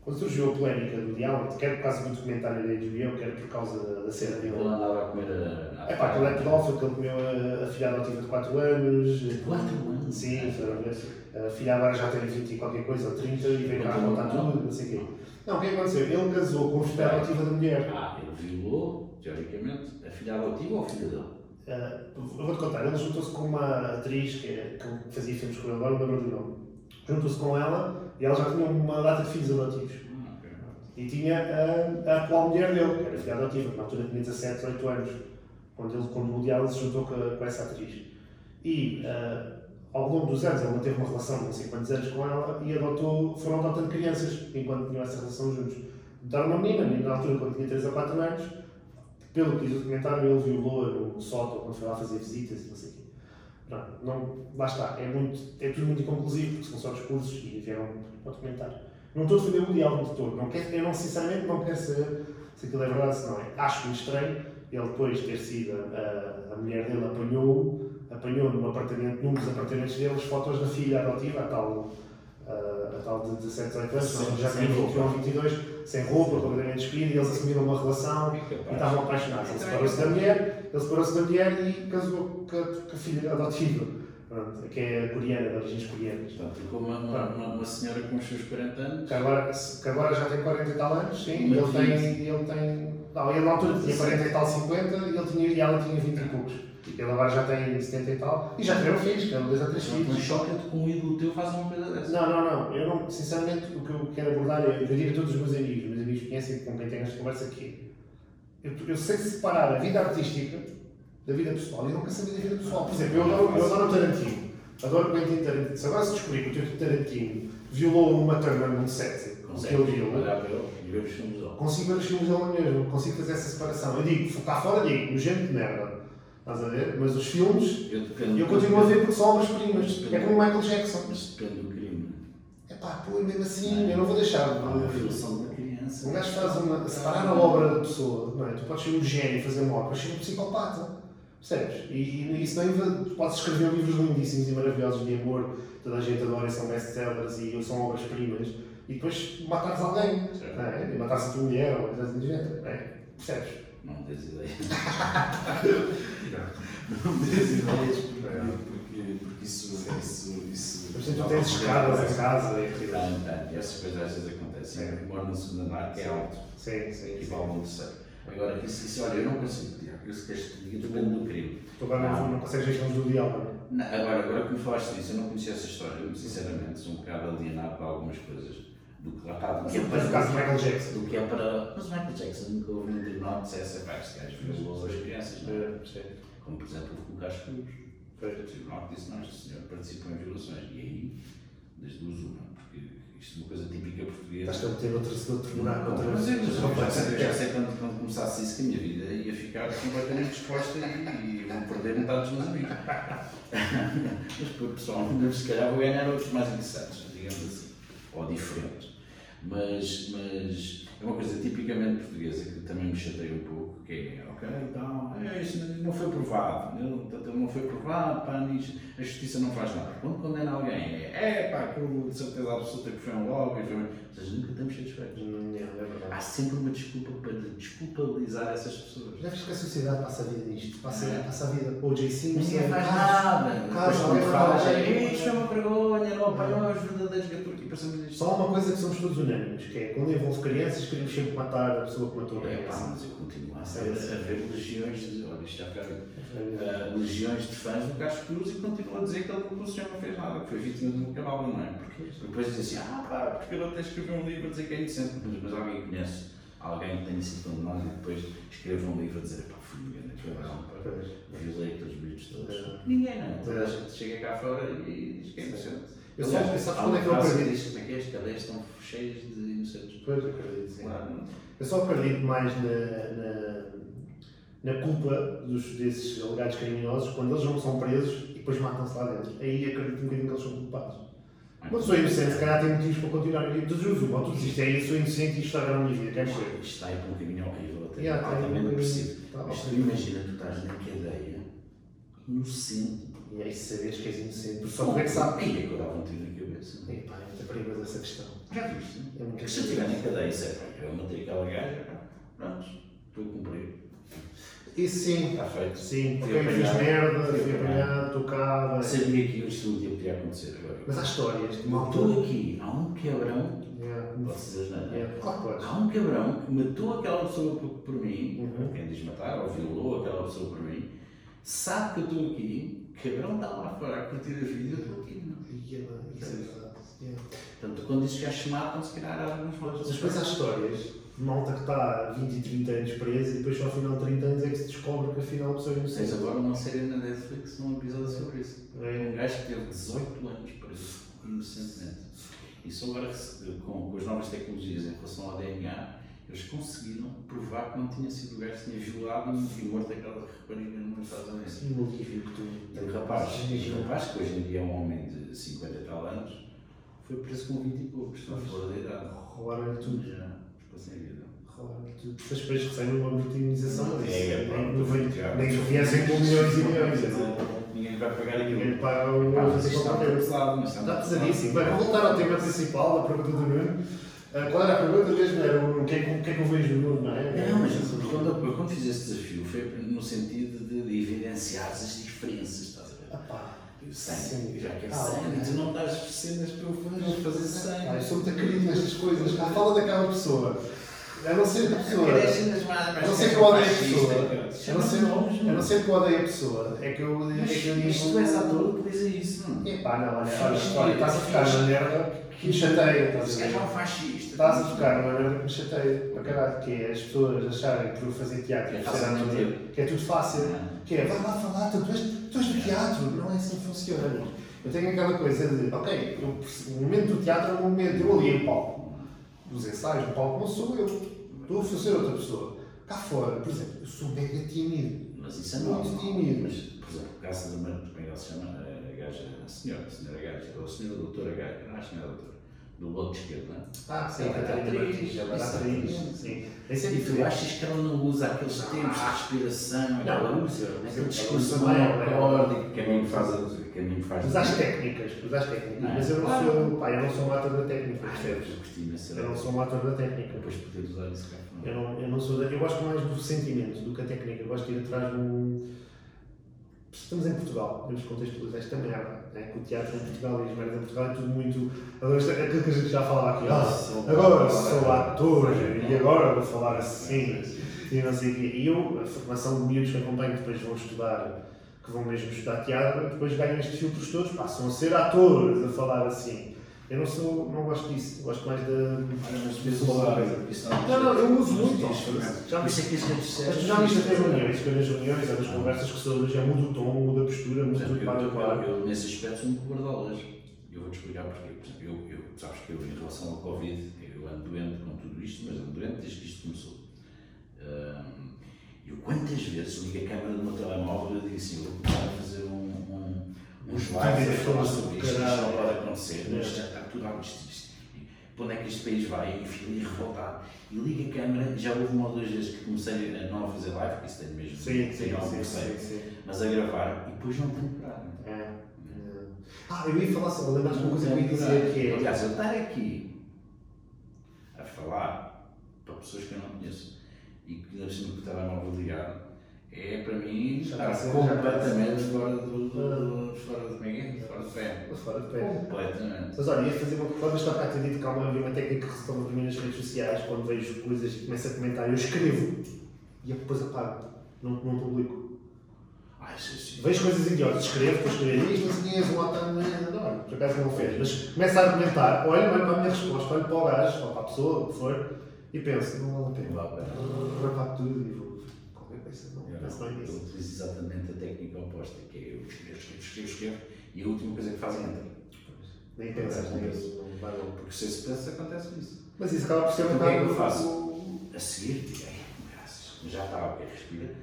Quando surgiu a polémica do Allen, quer por causa do documentário da HBO, quer por causa da, cena dele. Ele andava a comer a. É pá, aquele é pedófilo que ele comeu a, filha adotiva de 4 anos. 4 anos? Sim. A filha agora já tem 20 e qualquer coisa, ou 30, e veio cá contar tudo, não sei o quê. Não, o que é que aconteceu? Ele casou com a filha adotiva da mulher. Ah, ele violou, teoricamente, a filha adotiva ou a filha dele? Ah, eu vou-te contar, ele juntou-se com uma atriz que, é- que fazia filmes com ele, agora não lembro do nome. Juntou-se com ela e ela já tinha uma data de filhos adotivos. Ok. E tinha a, a atual mulher dele, que era filha adotiva, que na altura tinha 17, 18 anos, quando, ele, quando o Allen se juntou com, a- com essa atriz. E ah, ao longo dos anos ele manteve uma relação de não sei quantos anos com ela e adotou, foram adotando crianças enquanto tinham essa relação juntos. Adotaram uma menina, a na altura quando tinha 3 ou 4 anos, pelo que diz o documentário, ele violou no sótão quando foi lá fazer visitas e não sei o quê. Pronto, não, lá está, é, muito, é tudo muito inconclusivo, porque são só discursos e vieram para o documentário. Não estou a defender o Allen de todo, não quero, eu não, sinceramente não quero saber se aquilo é verdade ou se não é. Acho muito estranho ele depois ter sido, a, a mulher dele apanhou, apanhou num apartamento, num dos apartamentos dele, as fotos da filha adotiva, a tal, a, a tal de 17, 18 anos, Sem- já sem tinha roupa. 21 ou 22, sem roupa, completamente despida, e eles assumiram uma relação É e estavam apaixonados. Ele separou-se da mulher, ele separou-se da mulher e casou com a, com a filha adotiva, pronto, que é coreana, de origens coreanas. Portanto, ficou uma, uma, uma, senhora com os seus 40 anos. Que agora, que agora já tem 40 e tal anos, sim, e Mas ele tem, ele tem. Não, ele na altura tinha 40 e tal, 50, e, ele tinha, e ela tinha 20 e poucos. E ele agora já tem 70 e tal, e já tiveram filhos, que eram dois ou três Mas filhos. choca-te com um ídolo teu faz uma coisa dessa. Não, não, não. Eu não, sinceramente, o que eu quero abordar, eu, eu digo a todos os meus amigos, meus amigos conhecem com quem tenho esta conversa aqui. Eu, eu sei separar a vida artística da vida pessoal e eu não quero saber da vida pessoal. Por exemplo, eu adoro, eu adoro o Tarantino. Adoro o Quentin Tarantino. Se agora se descobrir que o teu Tarantino violou uma Turner num set, que ele viu, olhar para ele e ver os filmes dele. consigo ver os filmes dele mesmo, consigo fazer essa separação. Eu digo, cá fora digo, nojento de merda. Estás a ver? Mas os filmes, Eu, eu continuo a ver porque são obras-primas. É como o Michael Jackson. Mas depende do crime. É pá, pô, mesmo assim, eu não vou deixar. Há uma de- violação criança. Um gajo faz uma. separar a obra da pessoa, não é? Tu podes ser um gênio e fazer uma obra, mas ser um psicopata. Percebes? E, e isso não Tu podes escrever livros lindíssimos e maravilhosos de amor, toda a gente adora e são best-sellers e são obras-primas, e depois matares alguém, Certo. não é? E matares a tua mulher ou coisa assim do género, não é? Percebes? Não tens ideia. Não. Não tens ideias porque, porque isso, isso, isso. Por exemplo, tu tens escadas em casa, é tem. Essas coisas às vezes É. Eu moro no segundo andar que é alto. Sim, sim, E sim. vale um terceiro. Agora, isso, isso, olha, eu não consigo, Tiago. Eu se queres que te diga, depende do crime. Tu agora não, não consegues ver do diabo, não é? Não, agora, agora que me falaste disso, eu não conhecia essa história. Eu, sinceramente, sou um bocado alienado para algumas coisas. Do que lá está, do que é Mas no caso para. Michael Jackson. Do que é para. Mas o Michael Jackson nunca houve um tribunal que dissesse, pá, este gajo violou as crianças. Como, por exemplo, o Lucas Cruz. O tribunal que disse, não, este senhor participou em violações. E aí, das duas, uma. Isto é uma coisa típica portuguesa. Estás a meter outro outro tribunal contra Mas eu, mas eu já sei, já sei quando, quando começasse isso que a minha vida ia ficar completamente disposta e, e vou perder metade dos meus amigos. mas pessoal, se calhar vou ganhar outros mais interessantes, digamos assim, ou diferentes. Mas, mas é uma coisa tipicamente portuguesa que também me chateia um pouco, que é, ok, então, é, isto não foi provado, não, não foi provado, pá, nisto, a justiça não faz nada. Quando condena alguém, é, é pá, aquilo de certeza absoluta que foi um lobby, foi... ou seja, nunca estamos satisfeitos. Não, é verdade. Há sempre uma desculpa para desculpabilizar essas pessoas. Já viste que a sociedade passa a vida nisto? Passa, passa a vida. O.J. Simpson. Ninguém faz nada. Depois quando alguém fala, fala, "Ei, isto é uma vergonha, não apanhou os verdadeiros gatunos. E passamos isto. Só uma coisa que somos todos unânimes, que é quando envolve crianças, queríamos sempre matar a pessoa que matou É, alguém. pá, assim. mas eu continuo a, ser, a ver legiões de. Olha, isto já fica É. uh, legiões de fãs do Carlos Cruz e continuo a dizer que ele não senhor não fez nada, que foi vítima de um cavalo, não é? Porque depois dizem assim, ah pá, porque ele até escreveu um livro a dizer que é inocente, mas, mas alguém conhece alguém que tenha sido condenado e depois escreve um livro a dizer, pá, fui um grande Pois. violei aqueles bichos todos. É. Ninguém, não é? Toda a É. gente chega cá fora e diz que é inocente. Eu só- Aliás, eu sabes quando é que eu acredito? diz, Como é que é? As cadeias estão cheias de inocentes. Pois, acredito, sim. Claro. Eu só acredito mais na, na, na culpa dos, desses alegados criminosos quando eles não são presos e depois matam-se lá dentro. Aí acredito um bocadinho que eles são culpados. Uma pessoa inocente, se calhar tem motivos para continuar. Tu juro, ou tu dizes, é isso, sou inocente e isto está a minha vida, morrer. Isto está aí para um caminho horrível, até Yeah, altamente depressivo. tá Mas tu imagina, tu estás na cadeia, inocente. E aí saberes que és inocente, porque só tu é que sabes. Quem é que eu dava um tiro na cabeça? Epá, é muito perigoso essa questão. Já viste? É muito É que se eu estiver na cadeia e sei, pá, eu matei aquela gaja, pá, pronto, estou a cumprir. Isso sim, Está feito. sim, Fui ok, fiz merda, Fui apanhado. tocava. Sabia que isto um dia podia acontecer agora. Mas há histórias de uma Estou aqui, há um Yeah. posso dizer não é? Yeah, Claro. Há um cabrão que matou aquela pessoa por, por mim, Uhum. quem diz matar, ou violou aquela pessoa por mim, sabe que eu estou aqui, o cabrão está lá fora a curtir a vida eu estou aqui. Não. É. Portanto, quando és chamado, se calhar há alguns Mas modos. depois há histórias malta que está há 20 e 30 anos preso e depois só ao final de 30 anos é que se descobre que afinal a pessoa é Tens inocente. agora uma série na Netflix, um episódio sobre isso. É. Um gajo que teve 18 anos preso, inocentemente. E só agora, com, com as novas tecnologias em relação ao DNA, eles conseguiram provar que não tinha sido o gajo que tinha violado e morto aquela rapariga nos Estados Unidos. E o motivo que tu. O rapaz, o rapaz, que hoje em dia é um homem de 50 e tal anos, foi preso com 20 e poucos, está fora da idade. Roubaram-lhe tudo. Já, sem vida. Roubaram-lhe tudo. Mas depois recebem uma brutinização. mas É, é, nem- pronto, não vem-. Nem viessem com milhões e milhões. Ninguém vai pagar aquilo. Ninguém paga o isto está pesado, mas Está pesadíssimo. Bem, vou voltar ao tema principal da pergunta do Nuno. Ah, qual era a pergunta mesmo? Era o que é que, o que, é que eu vejo no Nuno, não é? Não, mas quando, quando fiz esse desafio foi no sentido de, de evidenciar as diferenças, 100. Já que é 100, ah, tu não estás cenas profundas para fazer 100. Ah, eu sou muito querido nestas coisas. Ah, fala daquela pessoa. Eu não sei a pessoa. Eu não sei que eu odeio a pessoa. Eu não sei, eu não que eu é a pessoa. É que eu. É que eu digo... Mas tu és ator que dizes isso, não é? Epá, não, olha, olha, olha, estás a tocar na merda que me chateia, estás a é ver? um fascista. Estás a tocar numa merda que me chateia, para caralho, que é as pessoas acharem que por fazer teatro É e fácil ter. que é tudo fácil, Não. que é, vai lá falar, tu, tu, és, tu és do teatro, não é assim que funciona. Eu tenho aquela coisa de, ok, eu o momento do teatro é um momento, eu ali em palco, os ensaios no palco não sou eu, estou a fazer outra pessoa. Cá fora, por exemplo, eu sou mega tímido. Mas isso é. Muito tímido. Mas, por exemplo, o caso da mãe, como é que ela se chama? A gaja, a senhora, a senhora gaja, ou a senhora doutora gaja, não é a senhora doutora, do bloco de esquerda, não é? Ah, sim, Ela era atriz, ela era isso, atriz, sim. É E tu achas que ela não usa aqueles tempos de respiração, Não, ela usa. aquele discurso ela- acorde, que a mim me faz, que a mim faz. Mas às técnicas, mas às técnicas. É? Mas eu não sou, pá, eu não sou um ator da técnica, Ah, eu percebes? Eu não sou um ator da técnica. Depois poder usar carro. Eu não, eu não sou eu gosto mais do sentimento do que a técnica. Eu gosto de ir atrás de um. Estamos em Portugal, temos que contextualizar esta merda. Né? Que o teatro em Portugal e as merdas em Portugal é tudo muito. Agora, é aquilo que a gente já falava aqui. Ah, agora sou ator e agora vou falar assim. E não sei o quê. E eu, a formação de miúdos que acompanho, depois vão estudar, que vão mesmo estudar teatro, depois ganham estes filtros todos, passam a ser atores, a falar assim. Eu não sou, não gosto disso, gosto mais da. Depois Não, não, eu uso muito. Já Por isso é que as redes sociais. mas tu já viste até reuniões, que nas reuniões, ou nas conversas que sou, já muda o tom, muda a postura, muda tudo para eu, adequar. eu, eu, nesse aspecto sou um guarda-las. Eu vou-te explicar porquê. Por exemplo, eu, eu, sabes que eu, em relação ao Covid, eu ando doente com tudo isto, mas ando doente desde que isto começou. Eu quantas vezes ligo a câmera do meu telemóvel e eu digo assim, eu vou começar a fazer um, um, uns lives a falar sobre isto, isto não pode acontecer, mas E Para onde é que este país vai? E fico ali revoltado. E ligo a câmera, já houve uma ou duas vezes que comecei a não fazer live, porque isso tem mesmo, Sim, sim, algum sim, sim, mas a gravar e depois não tenho coragem. É. é. Ah, eu ia falar só, lembraste uma coisa que eu ia dizer que é. Aliás, eu estar aqui a falar para pessoas que eu não conheço e que ainda assim com o telemóvel ligado é para mim Já estar está completamente fora do, do, fora do é é? Fora do pé. Fora de pé. Completamente. Mas olha, ia fazer uma coisa, está ter dito que há uma, havia uma técnica que retoma para mim nas redes sociais, quando vejo coisas e começo a comentar, eu escrevo e depois apago, não, não publico. Ai, sim. Vejo coisas idiotas, escrevo, depois escrevo isto, não sei quem és, o Otávio, não, olha, por acaso não fez, mas começo a argumentar, olho, olho para a minha resposta, olho para o gajo, ou para a pessoa, o que for, e penso, não vale a Não pena. Rapar tudo e vou, não, Eu não, utilizo exatamente a técnica oposta, que é eu escrevo, escrevo, escrevo, escrevo, e a última coisa que fazem é entrar. Nem pensas nisso, não vai logo. Porque se esse pensa, acontece isso. Mas isso acaba por ser um Então, o que é que eu faço? o- A seguir, digo, "Ai, graças, já está, ok, respira.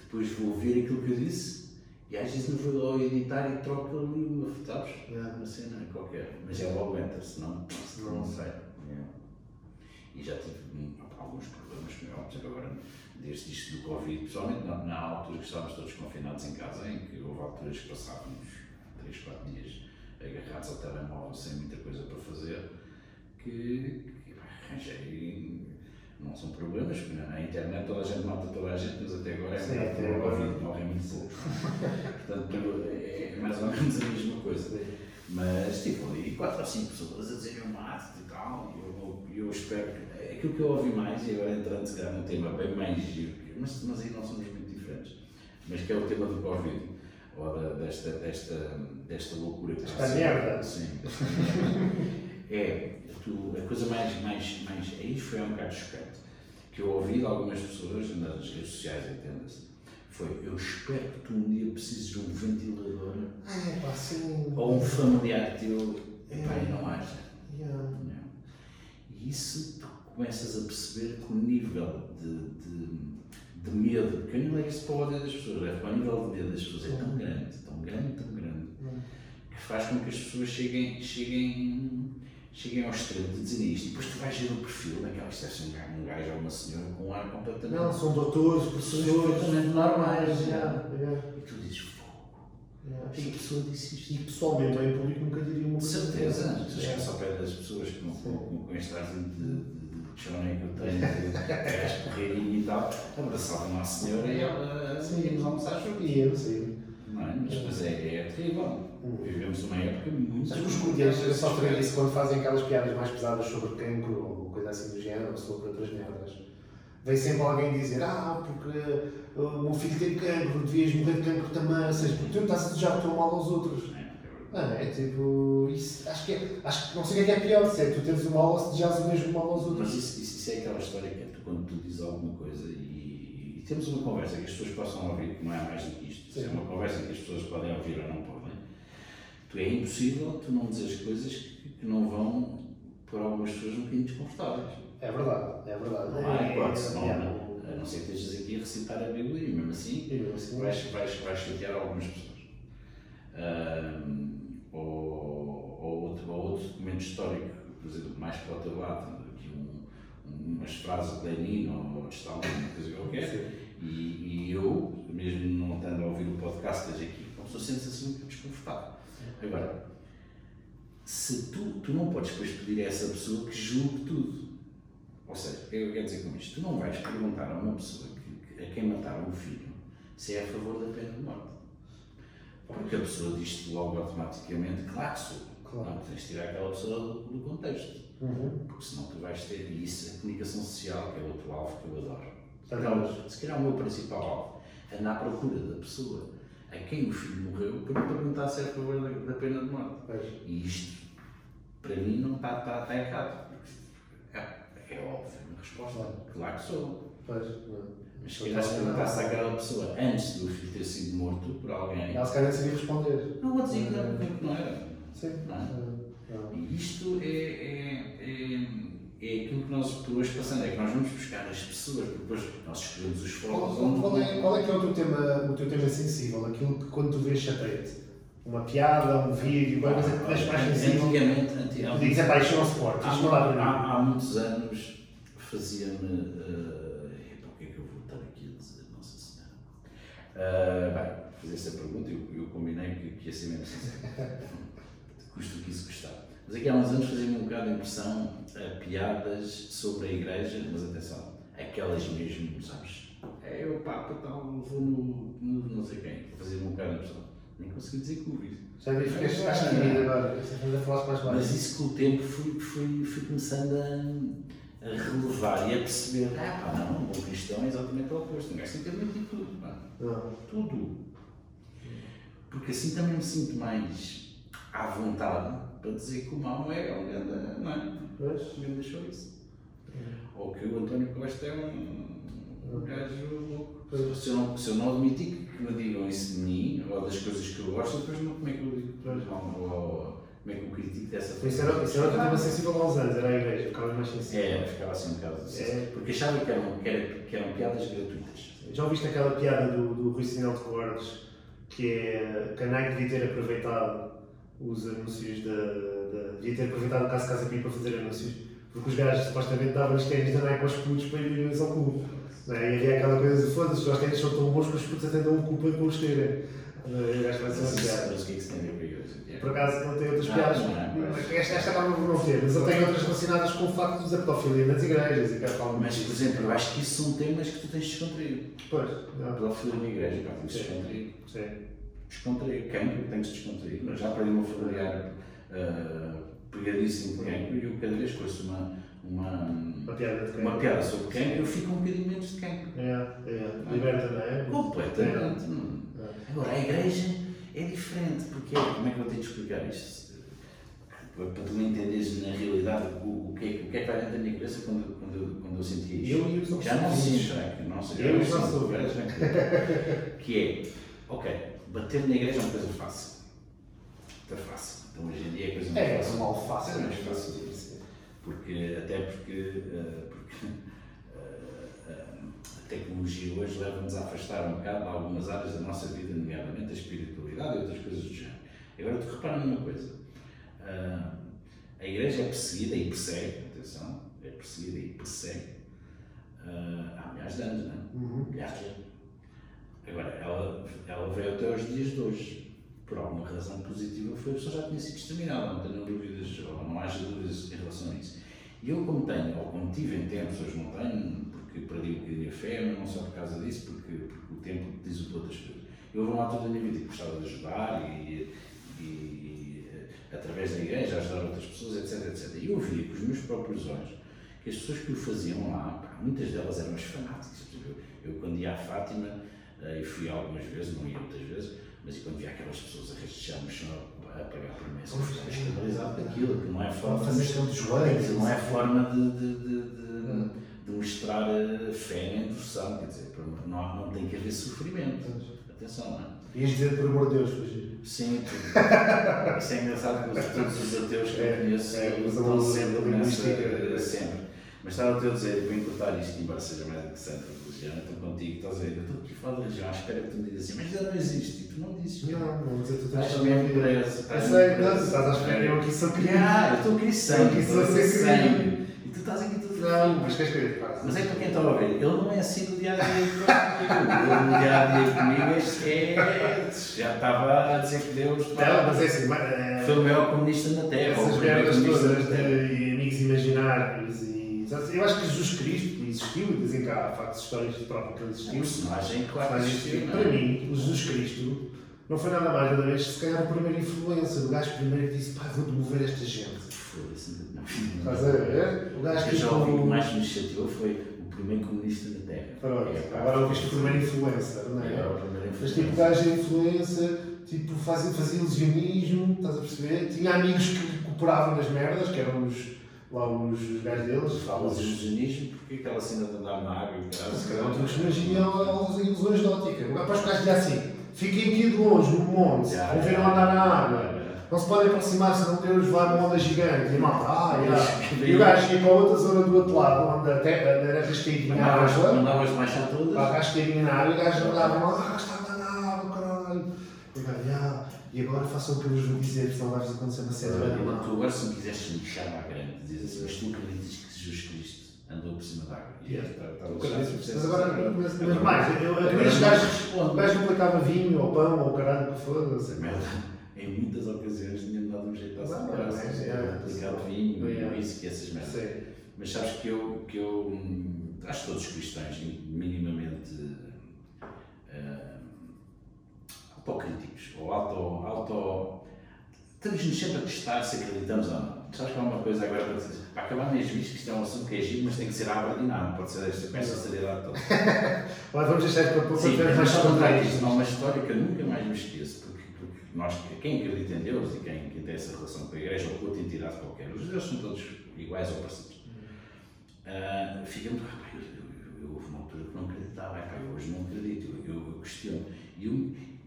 Depois vou ver aquilo que eu disse e às vezes eu vou ao editar e troco ali uma, sabes? Yeah. Uma cena qualquer. Mas é logo entra, senão senão não sai. Yeah. E já tive hum, alguns problemas com exemplo, agora, desde isto do Covid, pessoalmente na, na altura que estávamos todos confinados em casa, em que houve alturas que passávamos 3, 4 dias agarrados ao telemóvel sem muita coisa para fazer, que, que arranjei. Não são problemas, porque na internet toda a gente mata toda a gente, mas até agora é Sim, até o. Covid morrem muito poucos. Portanto, é, é mais ou menos a mesma coisa. Mas tipo, ali quatro ou cinco pessoas a dizerem o mate e tal, e eu, eu espero que. Aquilo que eu ouvi mais, e agora entrando se calhar num tema bem mais giro, mas, mas aí não somos muito diferentes, mas que é o tema do Covid, ou da- desta, desta, desta loucura que está a ser- merda. Sim. É, tu, a coisa mais, mais, mais. Aí foi um bocado chocante, que eu ouvi de algumas pessoas nas redes sociais, entenda-se, foi: eu espero que tu um dia precises de um ventilador Ah, é pá, sim. ou um familiar teu, epá, e não haja. Yeah. Não. E isso começas a perceber que o nível de, de, de medo, porque eu não é para o ódio das pessoas, é que o nível de medo das pessoas é tão grande, tão grande, tão grande, que faz com que as pessoas cheguem, cheguem, cheguem ao extremo de dizer isto. E depois tu vais ver o perfil daquela, isto deve ser um gajo, gajo ou uma senhora com um ar completamente. Não, são doutores, professores. Completamente normais, Yeah, yeah, E tu dizes, fogo, yeah. a pessoa disse isto. E pessoalmente ou em público nunca diria uma De coisa certeza, dessas. tu chegas ao pé das pessoas com, com, com, com este arzinho de, de, choné que eu tenho, de gajo porreirinho e tal, abraçava uma senhora e ela Sim. íamos almoçar juntos. E eu, sim. Não é? Mas, mas é, é terrível. Vivemos uma época muito. Mas os comediantes falei isso quando fazem aquelas piadas mais pesadas sobre cancro ou coisa assim do género, ou sobre outras merdas. Vem sempre alguém dizer, ah, porque uh, o meu filho tem cancro, devias morrer de cancro também, ou seja, porque tu estás a desejar o teu mal aos outros. É, é é tipo, isso, acho que é, acho que não sei o que é que é pior, se é tu teres mal ou se desejas o mesmo mal aos outros. Mas isso, isso, isso é aquela história que é tu, quando tu dizes alguma coisa e, e temos uma conversa que as pessoas possam ouvir, que não é mais do que isto, Sim. é uma conversa que as pessoas podem ouvir ou não podem, tu é impossível tu não dizeres coisas que, que não vão por algumas pessoas um bocadinho desconfortáveis. É verdade, é verdade. Não há hipótese, não, é, não, a não ser que estejas aqui a recitar a Bíblia e mesmo assim é, é, assim, vais, vais, vais chatear algumas pessoas. Ahm, ou, ou, outro, ou outro documento histórico, por exemplo, mais para o teu lado, um, umas frases de Lenin ou de Stalin, uma coisa qualquer, e, e eu, mesmo não estando a ouvir o podcast, esteja aqui, a pessoa sente-se assim um bocado desconfortável. Agora, se tu, tu não podes depois pedir a essa pessoa que julgue tudo. Ou seja, o que eu quero dizer com isto? Tu não vais perguntar a uma pessoa que, que- a quem mataram um filho se é a favor da pena de morte. Porque a pessoa diz-te logo automaticamente, claro que sou. Claro. Não, tens de tirar aquela pessoa do, do contexto. Uhum. Porque senão tu vais ter, e isso é a comunicação social, que é outro alvo que eu adoro. Então, se calhar o meu principal alvo é andar à procura da pessoa a quem o filho morreu para lhe perguntar se é a favor da, pena de morte. Pois. E isto, para mim, não está, está, está errado. É, é óbvio a resposta. Claro. Claro que sou. Pois, não. Mas se calhar se perguntasse àquela pessoa antes do filho ter sido morto por alguém, Ela se calhar sabia responder. não vou dizer que não, que não era. Sim. Não é? Não. E isto é, é, é, é aquilo que nós por hoje passando, é que nós vamos buscar as pessoas, porque depois nós escolhemos os focos qual- qual é, qual é que é o teu tema, o teu tema sensível? Aquilo que quando tu vês chateia-te? Uma piada, um vídeo, qualquer coisa que mais sensível? Antigamente, anti, há, Tu dizes, pá, isto não se pode, há, há, há muitos anos fazia-me. Uh, epá, o que é que eu vou estar aqui a dizer? Nossa Senhora. Uh, bem, fazer essa pergunta, eu, eu combinei que, que ia ser mesmo sincero. Custa o que isso custar. Mas aqui há uns anos fazia-me um bocado de impressão a piadas sobre a igreja, mas atenção, aquelas mesmo, sabes? É o Papa tal, vou no, no não sei quem, fazia-me um bocado de impressão. nem consegui dizer que ouvi. Já vi, ficaste mais tímido agora. Ainda falaste mais Mas baixo. isso com o tempo fui, fui, fui começando a, a relevar e a perceber, ah pá, não, um bom cristão é exatamente o oposto, um gajo tem que admitir tudo, pá, Não. tudo. Porque assim também me sinto mais à vontade para dizer que o mal não é um grande, não é? Pois? Um grande isso. Ou que o António Costa é um, um gajo louco. Se eu, não, se eu não admitir que me digam isso de mim, ou das coisas que eu gosto, depois não, como é que eu digo? Ou, ou, como é que eu critico dessa forma? Isso era, isso era tema sensível uns anos, era a igreja, ficava mais sensível. É, ficava assim um bocado assim. É. Porque achava que eram, que, era, que eram piadas gratuitas. Já ouviste aquela piada do, do Rui Sinel de Cordes, que é que a Nike devia ter aproveitado os anúncios da. da devia ter aproveitado o caso Casa Pia para fazer anúncios, porque os gajos supostamente davam os ténis da Nike aos putos para irem ao clube. É? E havia aquela coisa de foda-se, os ténis são tão bons que os putos até dão culpa para os terem. Não é? E o gajo faz Mas uma piada. mas o que é que se tem a ver com a igreja? É. Por acaso não tem outras Não, piadas. é, esta, esta acaba por não ter, mas ele tem outras relacionadas com o facto de usar pedofilia nas igrejas e que falam Mas, por exemplo, eu acho que isso são temas que tu tens de descontrair. Pois, pedofilia na igreja, pá, tens de descontrair. Sim. Descontrair. Cancro, tens de descontrair. Mas já perdi um familiar uh, pegadíssimo de cancro e eu cada vez que ouço uma, uma, Uma piada uma piada sobre cancro, eu fico um bocadinho menos de cancro. É, é. Liberta, não é? Completamente. É. Agora, a igreja é diferente, porque é- como é que eu tenho de explicar isto? Para tu me entenderes na realidade o, o, que, é, que- o que é que vai dentro da minha cabeça quando, quando, eu- quando eu sentia isto. Eu e os nossos Já não sinto, que não sei. Eu e os Que é, ok, bater na igreja é uma coisa fácil. Muito fácil. Então hoje em dia é coisa muito É, é fácil. um mal fácil. É mais fácil. Porque, até porque, eh, porque tecnologia hoje leva-nos a afastar um bocado de algumas áreas da nossa vida, nomeadamente a espiritualidade e outras coisas do género. Agora, tu repara numa coisa: ah, a igreja é perseguida e persegue, atenção, é perseguida e persegue ah, há milhares de anos, não é? Uhum. Milhares. Agora, ela, ela veio até aos dias de hoje. Por alguma razão positiva, foi a pessoa já tinha sido exterminada, não tenho dúvidas, ou não haja dúvidas em relação a isso. E eu, como tenho, ou como tive em tempos, hoje não tenho, porque perdi um bocadinho a fé, mas não só por causa disso, porque, porque o tempo diz outras coisas. Eu houve uma altura da minha vida que gostava de ajudar e, e, eh, através da igreja, ajudar outras pessoas, etc, etc. E eu via com os meus próprios olhos que as pessoas que o faziam lá, pá, muitas delas eram as fanáticas. Eu, eu quando ia à Fátima, eh, e fui algumas vezes, não ia muitas vezes, mas quando via aquelas pessoas a rastejar no chão a pagar promessas, eu ficava escandalizado daquilo, que não é forma. Aquilo não é forma de, de, de, de, de mostrar eh, fé nem devoção, quer dizer, por- não, não tem que haver sofrimento. Atenção, não é? Ias dizer, por amor de Deus, fugir. Sim, tudo. Isso é engraçado porque todos os ateus que eu É, conheço é, estão usam a sempre nessa. linguística. sempre. Mas estava a dizer, para encurtar isto, embora seja mais interessante a religião, estou contigo, estás a dizer, eu estou aqui a falar de religião, espera que tu me digas assim, mas Deus não existe, e tu não dizes. Não, não, mas eu estou Estás a vida. preso. Estás sei, não, estás à espera, eu aqui sou querido. Ah, eu estou aqui sangue, estou aqui sangue. E tu estás aqui Não, mas queres que eu faça? Mas é para quem está a ouvir, ele não é assim do dia a dia comigo. No dia a dia comigo este é. Já estava a dizer que Deus Não, mas é assim, mas, é, foi o maior comunista na Terra. essas merdas todas de amigos imaginários e. Eu acho que Jesus Cristo existiu e dizem que há factos históricos que provam que ele existiu. personagem claro que existiu, não para é? mim, o Jesus Cristo não foi nada mais nada menos que se calhar o primeiro influencer, o gajo primeiro que disse, pá, vou demover esta gente. Foda-se, não. Estás a ver? O O gajo que que já ouvi que como... mais me chateou foi o primeiro comunista na Terra. Pronto, É, agora ouviste o primeiro influencer, não É, é? o primeiro Mas tipo, o influencer. gajo é influencer, tipo, fazia, fazia ilusionismo, estás a perceber? Tinha amigos que cooperavam nas merdas, que eram os, lá os gajos deles, Falas de ilusionismo, porque aquela cena de andar na água e o caralho? Se calhar outros imaginam as ilusões de ótica. O gajo dizia assim: fiquem aqui de longe, no monte, Já, vão ver andar na água. Não se podem aproximar, senão Deus vai uma onda gigante. E a malta, ah, já. E o gajo ia para outra zona do outro lado, onde a terra era rasqueirinha na água. mandavas baixar todas. Para a rasqueirinha na água, e o gajo andava lá, ah, está na água, caralho. E o gajo, ah, e agora façam o que eu vos vou dizer, senão vai acontecer uma série de Tu agora se me quiseste me deixar à grande, dizes assim, mas tu acreditas que Jesus Cristo andou por cima da água? E é, está- está- Eu está- acredito, está- Mas agora, mas, mas Agora- mais, eu agora acredito que os não gajos- respondo. o gajo aplicava vinho, ou pão, ou caralho, o que for, não sei. Merda, em muitas ocasiões tinha-me dado um jeito a Ah, graças é, é, aplicar é. vinho É. e whisky, essas merdas. Sei. Mas sabes que eu, que eu hum, acho que todos os cristãos, minimamente. ah, autocríticos, ou auto, auto... Estamos-nos sempre a testar se acreditamos ou não. Sabes que há uma coisa agora para dizer, para acabar mesmo isto, que isto é um assunto que é giro, mas tem que ser à abordinado, não pode ser esta, com esta seriedade toda. Olha, vamos deixar para pouco Sim, para mas mais só contar isto, não, uma história que eu nunca mais me esqueço, nós, quem acredita em Deus e quem, quem tem essa relação com a Igreja ou com outra entidade qualquer, os deuses são todos iguais ou parecidos. Ah, fica muito, rapaz, eu, eu, eu, houve uma altura que não acreditava, epá, eu hoje não acredito, eu, eu, questiono. E,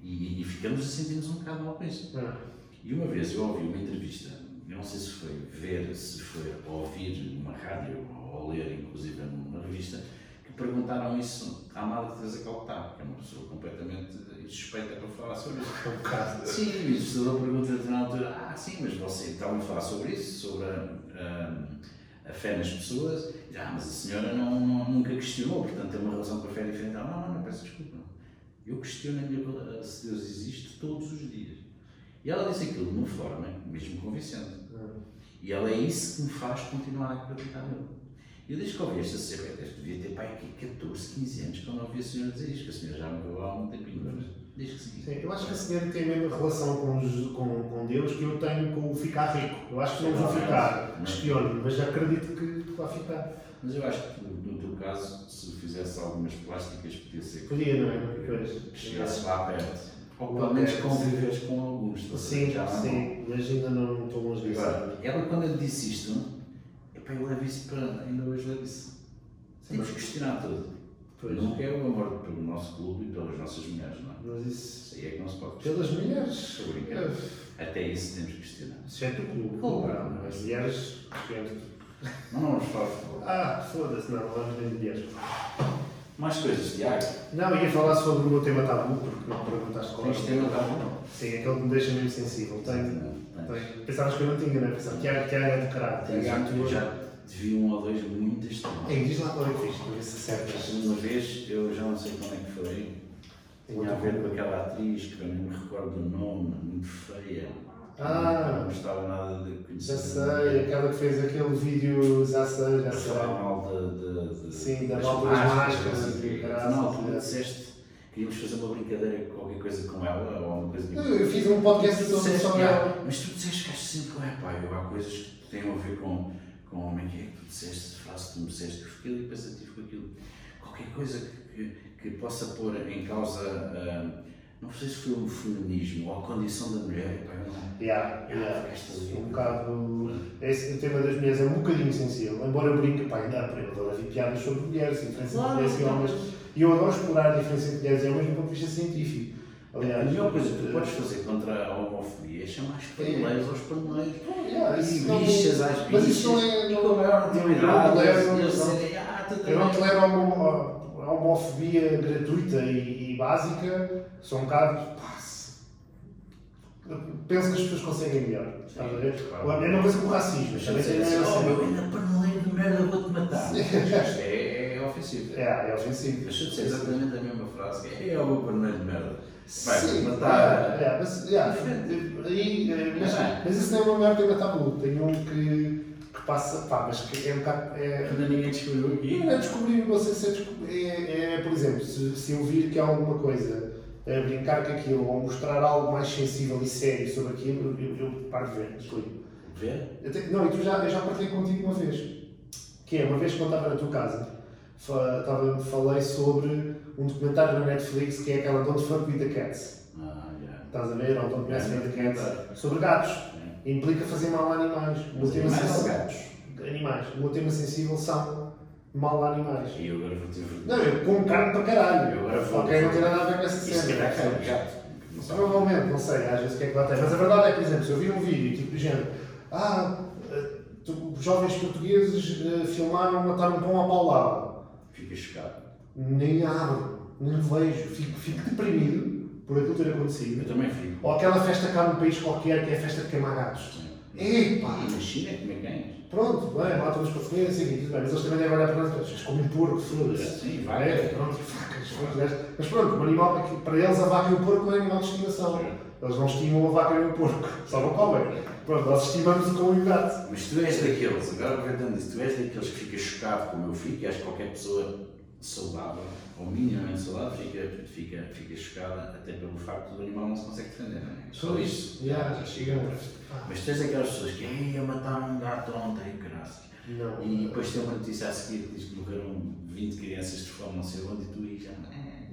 e, e ficamos a sentir-nos um bocado mal com isso. Ah, E uma vez eu ouvi uma entrevista, não sei se foi ver, se foi ouvir uma rádio ou ler, inclusive, numa revista, que perguntaram isso à Amália Teresa Calcutá, que é uma pessoa completamente suspeita para falar sobre isso. é um bocado. Sim, o investidor pergunta na altura, ah sim, mas você estava a falar sobre isso, sobre a, a- a fé nas pessoas, e, ah, mas a senhora não, não- nunca questionou, portanto tem uma relação com a fé diferente. Ah, Não, não, não, peço desculpa. Eu questiono a minha, rela- se Deus existe todos os dias. E ela disse aquilo de uma forma mesmo convincente. Ah, E ela é isso que me faz continuar a acreditar nele. E eu desde que ouvi esta que devia ter pai aqui 14, 15 anos, quando ouvi a senhora dizer isto, que a senhora já morreu há um tempinho, mas desde que sim. Sim, eu acho que a senhora tem a mesma relação com, os- com, com Deus que eu tenho com o ficar rico. Eu acho que não vou ficar, questiono, mas acredito que vai ficar. Mas eu acho que no teu caso, se fizesse algumas plásticas, podia ser que Podia, não é? Pois. chegasses lá perto. Ou pelo menos conviveres com alguns. Sim, Já sim, mas ainda não estou longe disso. Agora, ela quando eu disse isto, eu levo isso para. ainda hoje levo isso. Temos que questionar tudo. Pois. Nunca é o amor pelo nosso clube e pelas nossas mulheres, não é? Mas isso. Aí é que não se pode questionar. Pelas mulheres. Estou brincando. Até isso temos que questionar. Isso é tu clube. Claro. Não, As mulheres. Não, não vamos falar de futebol. Ah, foda-se, não, vamos nem de mulheres. Mais coisas, Tiago. Não, ia falar sobre o meu tema tabu, porque não perguntaste qual Tens era. tema tá bom? Sim, aquele que me deixa mesmo sensível. Tenho. Pensavas que eu não tinha, não é? Pensava era, que era do caralho. Tens Tiago, já te vi um ou dois muito estranhos. Ei, diz lá qual é que fiz, para ver se acertas. segunda vez, eu já não sei como é que foi. Tinha a ver com aquela atriz que eu nem me recordo do nome, muito feia. Ah. Não gostava nada de conhecer. Já sei, aquela que fez aquele vídeo, já sei, já sei. falar mal de, de, de, Sim, da malta das máscaras, não e altura é. disseste que queríamos fazer uma brincadeira, qualquer coisa com ela, ou uma coisa Não, Eu fiz um podcast Tu sobre disseste, sobre "Ah, ela. Mas tu disseste que sempre que é pá, eu, há coisas que têm a ver com, com como é que é que tu disseste, frase que tu me disseste, que eu fiquei ali pensativo com aquilo. Qualquer coisa que, que, que possa pôr em causa, ah, não sei se foi o feminismo ou a condição da mulher, pá, eu não. Yeah, Ah, ali. Um bocado. Esse, o tema das mulheres é um bocadinho sensível, embora eu brinque, pá, ainda eu adoro ouvir piadas sobre mulheres, diferença entre mulheres e homens. E eu adoro explorar a diferença entre mulheres e homens do ponto de vista científico. A Aliás, melhor coisa que tu podes fazer contra a homofobia é chamar os paneleiros aos paneleiros. Yeah, E bichas às bichas. Mas isso não é. E como é, não tem eu idade, ah, Eu não tolero a homo- a homofobia gratuita e, e básica, sou um bocado. Penso que as pessoas conseguem melhor. Estás a ver? claro. É a mesma coisa com o racismo. Também tem a assim, oh meu, ainda paneleiro de merda, vou-te matar. É, é ofensivo. É, é ofensivo. Mas se eu disser exatamente a mesma frase, é, é o paneleiro de merda. Vai, Sim, matar. é, é, mas, yeah, aí, é, mas, mas isso não é o maior tema tabu. Tem um que, que passa, pá, mas que é um bocado. É, Ainda ninguém descobriu aqui. não é descobrir, não sei se é descobrir. É, é, por exemplo, se, se eu vir que há alguma coisa a brincar com aquilo ou mostrar algo mais sensível e sério sobre aquilo, eu, eu paro de ver, desligo. Ver? Não, e tu já, eu já partilhei contigo uma vez. Que é, uma vez quando estava na tua casa, fa- estava, falei sobre um documentário na Netflix que é aquela Don't Fuck with the Cats. Ah, já. Estás a ver? Ou Don't Mess with the Cats. Sobre gatos. É. Implica fazer mal a animais. O meu Mas tema ou sensível- gatos? Animais. O meu tema sensível são mal a animais. E eu agora vou ter Não, eu como carne para caralho. Eu agora vou- Ok, não tem nada a ver com essa cena. que é um gato. Provavelmente, não sei, às vezes o que é que lá tem. Mas a verdade é que, por exemplo, se eu vir um vídeo tipo do género, ah, eh, jovens portugueses eh, filmaram matar um pão à paulada. Fica chocado. Nem abro, nem vejo, fico, fico deprimido por aquilo ter Eu acontecido. também fico. Ou aquela festa cá num país qualquer que é a festa de queimar gatos. Epá! E na China é comer cães. Pronto, bem, matam os portugueses, assim, tudo bem, mas eles também devem olhar para nós, eles comem porco, foda-se. Sim, É, vai. pronto, facas, facas. Mas pronto, o animal, é que para eles a vaca e o porco é animal de estimação. Eles não estimam a vaca e o porco, só não comem. Pronto, nós estimamos o cão e o gato. Mas tu és daqueles, agora aproveitando isso, tu és daqueles que fica chocado como eu fico e acho que qualquer pessoa saudável, ou minimamente saudável, fica, fica, fica chocada até pelo facto do animal não se consegue defender. Não é? Só isso yeah, já chega Ah, Mas tens aquelas pessoas que "Ei, mataram um gato ontem, graças. Não. E depois tem uma notícia a seguir que diz que morreram 20 crianças de fome não sei onde e tu aí já.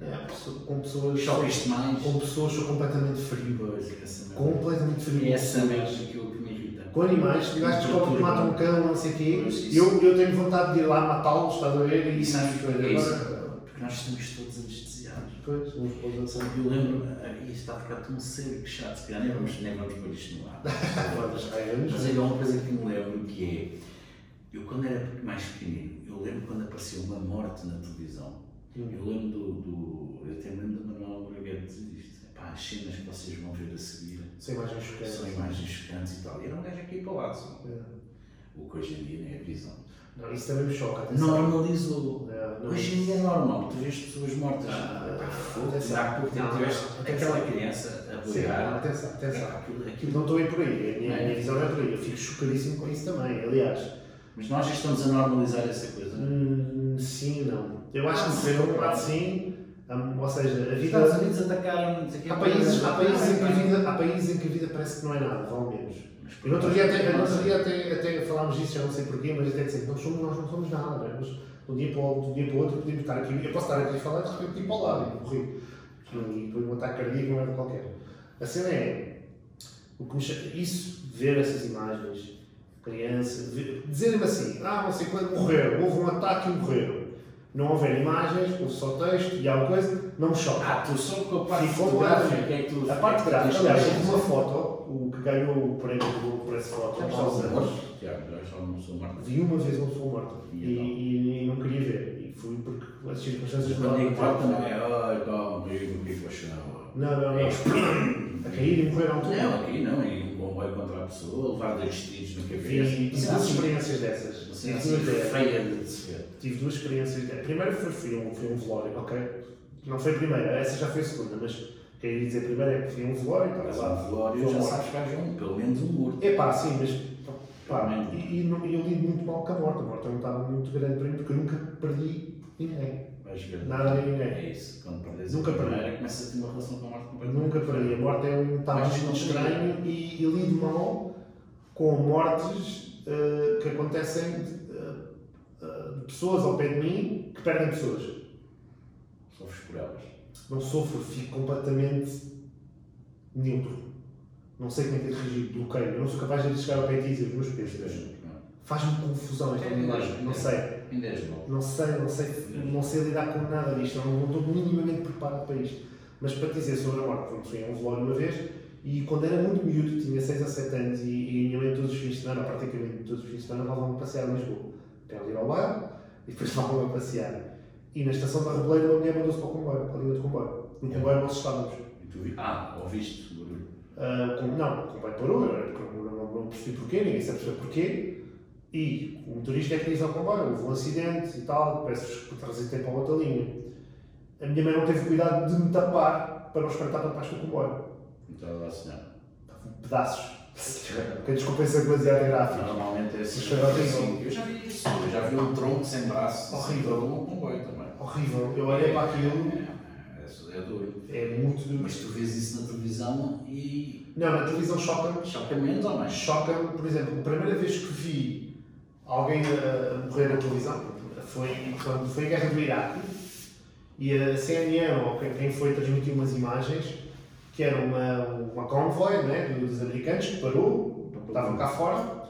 É, pessoa- com pessoas. Mais. Com pessoas completamente merda. Completamente frio. É essa merda que me. Com animais, gajos que matam um cão, não sei o quê. Isso. Eu, eu tenho vontade de ir lá matá-los, estás a ver? E E sabes coisas. porquê é isso? Agora, Porque nós estamos todos anestesiados. Pois, uns para eu lembro, ah, isto está a ficar tão sério que chato, se calhar nem vamos, nem vamos pôr isto no ar. Mas aí há uma coisa que me lembro que é, eu quando era mais pequenino, eu lembro quando apareceu uma morte na televisão. Hum. Eu lembro do, do eu até lembro do Manuel Braguete dizer isto. Pá, as cenas que vocês vão ver a seguir Sem imagens chocantes. são imagens chocantes e tal. E era um gajo aqui para o lado, só. É. o que hoje em dia nem é visão. Não, isso também me choca. atenção. Normalizou. É, não- Hoje em dia é normal, tu vês pessoas mortas. Ah, foda-se. atenção. Há pouco tempo Não, tiveste aquela criança a Sim, boiar. atenção, atenção. Aquilo, não estou aí por aí, a minha, Não é? minha visão não é por aí. Eu fico chocadíssimo com isso também. Aliás, Mas nós já estamos a normalizar essa coisa. hum, sim e não. Eu acho Ah, que sim. por um lado sim, hum, ou seja, a Os vida. Estados Unidos atacaram. Há países, há, países em que a vida, há países em que a vida parece que não é nada, vão menos. E no outro dia, até, no outro dia até, até falámos disso, já não sei porquê, mas até dizer, nós, somos, nós não somos nada, não é? Mas de um dia para o, um dia para o outro podemos estar aqui, eu posso estar aqui a falar e de repente ir para o lado e morrer. E depois um ataque cardíaco não é qualquer. A cena é, o que me isso, ver essas imagens, criança, dizerem-me assim, ah, não sei quando morreram, houve um ataque e morreram. Não houver imagens, houve só texto e alguma coisa, não me choca. Ah, tu só com a parte Ficou fotográfica é que tu. A parte é gráfica, aliás, houve uma foto, o que ganhou o prémio do Press Foto, há uns anos, já uma pessoa morta. vi uma vez uma pessoa morta e, E então? e- e não queria ver. E fui porque as circunstâncias não é não é? Ai, calma, eu não. Não, não, não. A cair e morrer à altura. Não, aqui não, e um comboio contra a pessoa, levar dois tiros no Vi cabeça. tive Você duas experiências dessas. você Tive duas dessas. feia de se ver. Tive duas experiências. A primeira foi, foi, um, foi um velório, ok? Não foi a primeira, essa já foi a segunda, mas queria dizer a primeira é que foi um velório, Mas estava lá. um velório já morto. sabes que haja um, pelo menos um morto. É pá, sim, mas pá, e, e eu lido muito mal com a morte. A morte não estava muito grande para mim porque eu nunca perdi ninguém. Ver. Nada nem ninguém. É isso. Quando perdes Nunca a primeira, perdi. começas a ter uma relação com a morte completamente. nunca perdi. A morte é um não estranho e, e lido mal com mortes eh, que acontecem de, eh, de pessoas ao pé de mim que perdem pessoas. Sofres por elas. Não sofro, fico completamente neutro. Não sei como é que é de reagir, bloqueio. Eu não sou capaz de chegar ao pé e dizer os meus pesos. Faz-me confusão esta É, linguagem. Não sei. Ainda és bom. Não sei, não sei, não sei lidar com nada disto, não, não estou minimamente preparado para isto. Mas para te dizer sobre a morte, fui a um velório uma vez e quando era muito miúdo, tinha 6 a 7 anos e, e a minha mãe todos os fins de semana, praticamente todos os fins de semana, levava-me a passear em Lisboa. Para ir ao bairro e depois levava-me a passear. E na estação da Rebeleira uma mulher mandou-se para o comboio, para a linha de comboio. No comboio nós estávamos. E tu vi... Ah, ouviste o barulho. Ah, com- não, o comboio parou, eu não, não, não percebi porquê, ninguém sabe perceber porquê. E o motorista é que diz ao comboio, houve um acidente e tal, peço-vos para trazer tempo a outra linha. A minha mãe não teve cuidado de me tapar para não espreitar para baixo do comboio. Então ela. Estavam pedaços. Porque a desculpença demasiado gráfica. Normalmente é assim. Eu já vi isso. Eu já vi um tronco sem braço. Horrível. Um comboio também. Horrível. Eu olhei para aquilo, É, é, é duro. é muito duro. Mas tu vês isso na televisão e Não, na televisão choca-me. choca menos ou mais? Choca-me, por exemplo, a primeira vez que vi alguém a, morrer na televisão foi foi a guerra do Iraque e a CNN ou quem- foi transmitiu umas imagens que era uma, uma convoy né, dos americanos que parou, estavam cá fora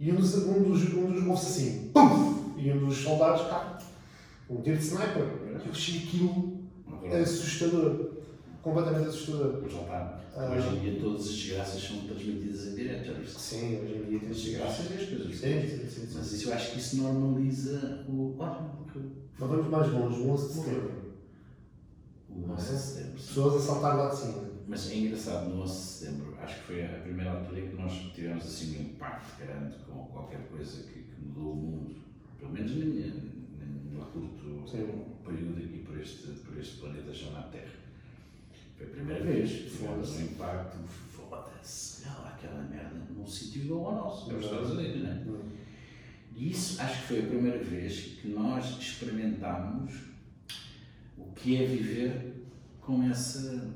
e um dos, um dos, um dos ouve assim, pum! E um dos soldados cá, um tiro de sniper. Eu achei aquilo assustador, completamente assustador. Mas lá está. Hoje em dia todas as desgraças são transmitidas em direto, já viste? Sim, hoje em dia tem As desgraças e as coisas. Sim, sim, sim. Mas isso eu acho que isso normaliza o. Olha, Mas vamos mais longe, o 11 de setembro. o 11 de setembro. Pessoas a saltar lá de cima. Mas é engraçado, no 11 de setembro, acho que foi a primeira altura em que nós tivemos assim um impacto grande com qualquer coisa que, que mudou o mundo, pelo menos na minha, na- no curto período aqui por este, por este planeta chamado Terra. Foi a primeira vez que tivemos um impacto, foda-se, lá aquela merda num sítio igual ao nosso, que é os Estados Unidos, não é? E isso acho que foi a primeira vez que nós experimentámos o que é viver com essa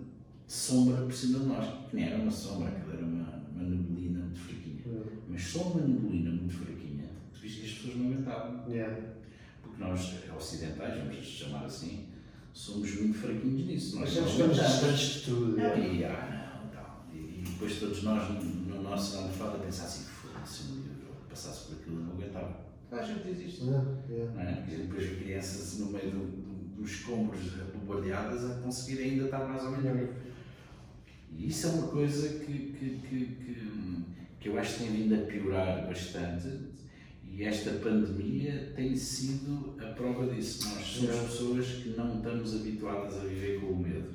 sombra por cima de nós. Que nem era uma sombra, aquilo era uma, uma neblina muito fraquinha. Mas só uma neblina muito fraquinha, tu viste que as pessoas não aguentavam. Yeah. Porque nós, ocidentais, vamos chamar assim, somos muito fraquinhos nisso. Nós não aguentamos. distantes de tudo. yeah. E, ah, não, tal. E, e depois todos nós, no, no nosso almofada, a pensar assim, foda-se, um eu passasse por aquilo, eu não aguentava. A gente diz isto. Yeah. Não é? Gente depois crianças no meio do, do, dos escombros bombardeadas a conseguir ainda estar mais ou menos. E isso é uma coisa que, que, que, que, que eu acho que tem vindo a piorar bastante e esta pandemia tem sido a prova disso. Nós somos pessoas que não estamos habituadas a viver com o medo.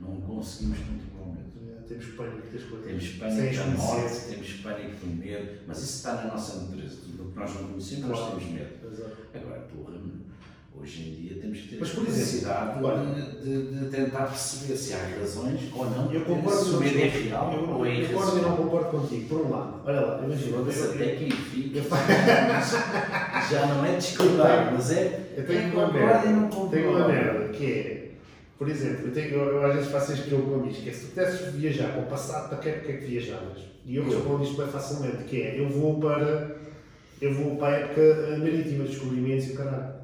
Não conseguimos controlar o medo. Yeah, Temos pânico das coisas. Temos pânico da morte, temos pânico do medo, mas isso está na nossa natureza. Tudo o que nós não conhecemos, nós Claro. temos medo. Exato. Agora, porra, hoje em dia temos que ter Mas, por olha- de, de tentar perceber se há razões ou não. Eu concordo se o medo é real eu, ou é concordo e não concordo contigo. Por um lado, olha lá, imagina. eu- até fica. eu- Já não é discordar, mas é. Eu tenho é uma merda. Tenho uma merda que é, por exemplo, eu, tenho, eu, eu às vezes faço este jogo com amigos, que é se tu pudesses viajar para o passado, para que é que é que viajavas? E eu respondo isto bem facilmente, que é, eu vou para, eu vou para a época eh, marítima, descobrimentos e o caralho.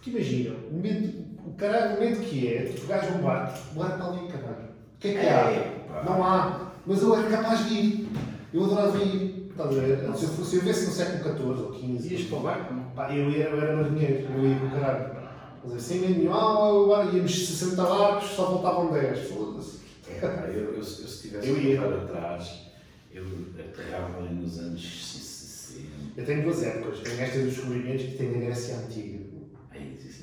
Porque imagina, o momento, o caralho, o momento que é, tu pegares um barco, o barco está ali, caralho. O que é que há? É. Não há. Mas eu era capaz de ir. Eu adorava ir. Estás a ver? Se eu, fosse, se eu vivesse no século XIV ou XV, Ias para o barco? Pá, eu, ia, eu era marinheiro, eu ia com o caralho. Mas assim, sem medo nenhum, ah, agora íamos 60 barcos, só voltavam 10. Foda-se. É, pá, eu, eu, eu se tivesse Eu ia. voltado atrás, eu ali nos anos 60. Eu tenho duas épocas. Tenho esta dos descobrimentos e tenho a Grécia Antiga.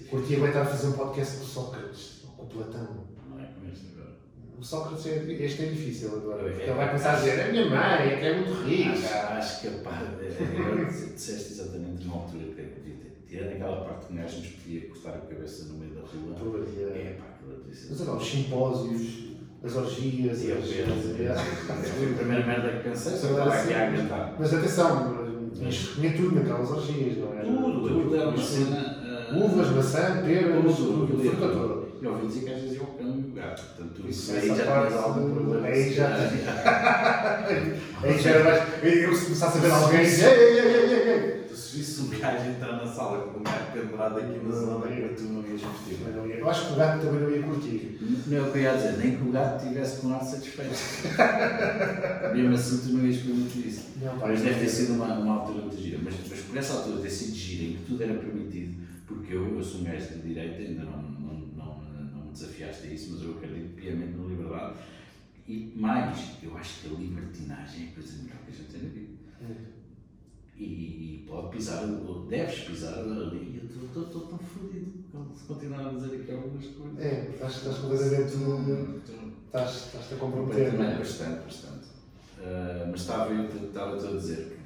É Curtia bem estar a fazer um podcast com o Sócrates, ou com o Platão. Não é como este agora. O Sócrates, é, este é difícil agora. É, Porque é. ele vai começar a dizer: a minha mãe é que é muito rica. Acho, acho que. Agora disseste exatamente numa altura que eu devia ter. Tirando aquela parte que um gajo nos podia cortar a cabeça no meio da rua. É. É pá, aquilo ser. Mas olha, os simpósios, as orgias, E eu as- Foi a primeira merda que pensei, só a assim. aguentar. Mas atenção, mas tinha tudo naquelas orgias, não é? Tudo, aquilo era uma Tudo. cena. Uvas, maçã, peras, tudo, tudo, fruta toda. Eu ouvi dizer que às vezes ia ao cão e o gato. Portanto, isso Essa aí já parte, tens algum problema. aí já- Aí já era mais. Eu se começasse a ver alguém ei, ei, ei, ei, ei, ei. Tu se visse um gajo entrar na sala com um gato pendurado aqui na zona que tu não ias ia- Eu acho que o gato também não ia curtir. Não é o eu ia dizer, nem que o gato estivesse com ar satisfeito. Mesmo assim, tu não ias permitir isso. Mas deve ter é- sido uma, uma altura muito gira. Mas, mas por essa altura ter sido gira em que tudo era permitido, porque eu, eu sou um gajo de direita, ainda não, não, não, não me desafiaste a isso, mas eu acredito piamente na liberdade. E mais, eu acho que a libertinagem é a coisa melhor que a gente tem na vida. E, e pode pisar, ou deves pisar ali. Eu estou tão fodido se continuar a dizer aqui algumas coisas. É, estás, estás completamente. Estás, estás-te a comprometer. Completamente, bastante, bastante. Ah, mas estava eu estava a dizer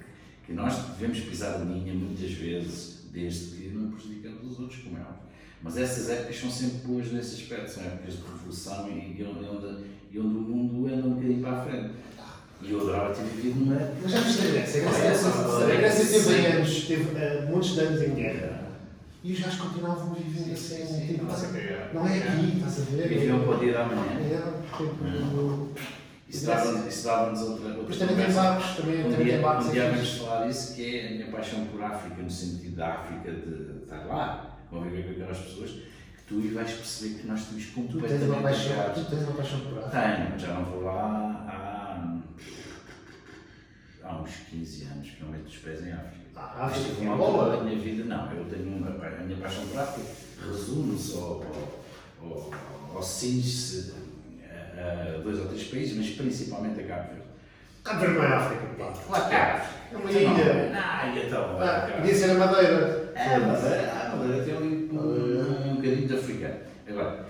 que, que nós devemos pisar a linha muitas vezes, desde que não prejudicamos os outros, como é óbvio. Mas essas épocas são sempre boas nesse aspecto, são épocas de revolução e, e onde, e onde o mundo anda um bocadinho para a frente. E eu adorava ter vivido numa época. Mas já viste a Grécia? A É, Grécia, teve anos, teve eh, muitos anos em guerra. E os gajos continuavam a viver assim. Sim, tipo, não é. é aqui, estás a ver? Viviam para o dia da manhã. É, tipo, Isso dava-nos outra, outra Depois também tem barcos, também, Um também dia, tem barcos um dia vamos falar disso, que é a minha paixão por África, no sentido da África de estar lá, conviver com aquelas pessoas, que tu vais perceber que nós estamos Tu tens uma completamente paixão, tu tens uma paixão por África. Tenho, já não vou lá há, há uns 15 anos que não meto os pés em África. Ah, África Tive tem uma altura bola. da minha vida, não, eu tenho uma, a minha paixão por África resume-se ao, ao, ao, ao cinge-se a, a dois ou três países, mas principalmente a Cabo Verde. Cabo Verde não é África, pá. Claro que é África. É uma ilha. Não, ilha então. Ah, podia ser a Madeira. É, mas é, a Madeira tem ali um, um, um bocadinho de africano. Agora,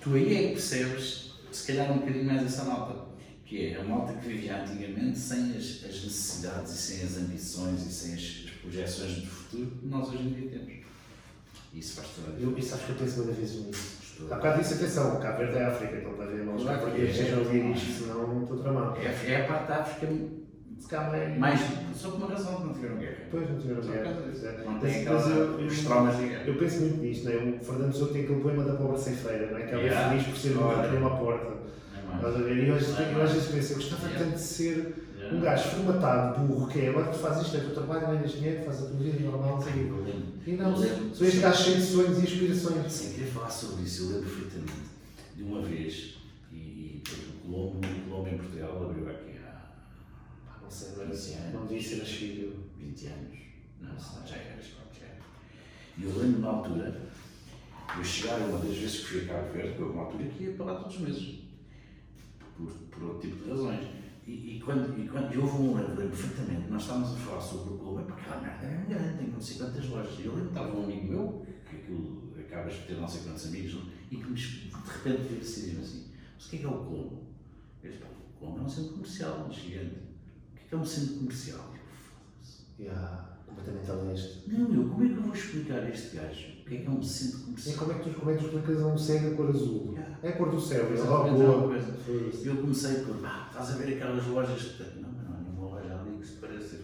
tu aí é que percebes, se calhar um bocadinho mais essa malta, que é a malta que vivia antigamente sem as, as necessidades e sem as ambições e sem as, as projeções do futuro que nós hoje em dia temos. Isso faz toda a Eu, diferença. isso acho que eu penso muitas vezes nisso. Há a bocado disse atenção, Cabo Verde é África, então para ver, não Claro para que que é. estejam a ouvir isto, senão estou tramado. É, é a parte da África se calhar mais. Só por uma razão que não tiveram guerra. Depois não tiveram Só guerra. disso. É. Não Mas- tem mas aquela, eu- eu- os traumas de guerra. Eu penso muito nisto, né? o Fernando Souto tem aquele poema da pobre ceifeira, não é? que ela é Yeah. feliz por ser um Olha. gato numa porta. É. Estás a ver? E eu às vezes, É penso, eu gostava Yeah. tanto de ser Yeah. um gajo formatado, burro, que é agora tu fazes isto, é tu trabalhas, ganhas dinheiro, fazes a tua vida normal, não lembro. E não, sou este gajo cheio de sonhos e inspirações. Sem querer falar sobre isso, eu lembro perfeitamente de uma vez, e, e depois o Colombo, em Portugal abriu há Pá, Não sei, não, Sim, é. não devia ser nascido. 20 anos. Não, não, já eras qualquer. E eu lembro na altura, eu chegar uma das vezes que fui a Cabo Verde, que houve uma altura que ia para lá todos os meses, por, por outro tipo de razões. E, e quando, e quando e houve um lembro, lembro perfeitamente, nós estávamos a falar sobre o clube, é porque aquela merda é grande, tem não sei quantas lojas. E eu lembro que estava um amigo meu, que aquilo acabas de ter não sei quantos amigos, não? e que de repente veio assim, assim: Mas o que é que é o clube? Eu disse: "Pá, O clube é um centro comercial gigante. É é um centro comercial? Yeah, completamente a leste. Não, eu, como é que eu vou explicar a este gajo o que é que é um centro E comercial? como é que tu, como é que tu explicas a um cego a cor azul? Yeah. É a cor do céu, é é uma boa. E eu comecei por, ah, estás a ver aquelas lojas que. Não, mas não há nenhuma loja ali que se pareça.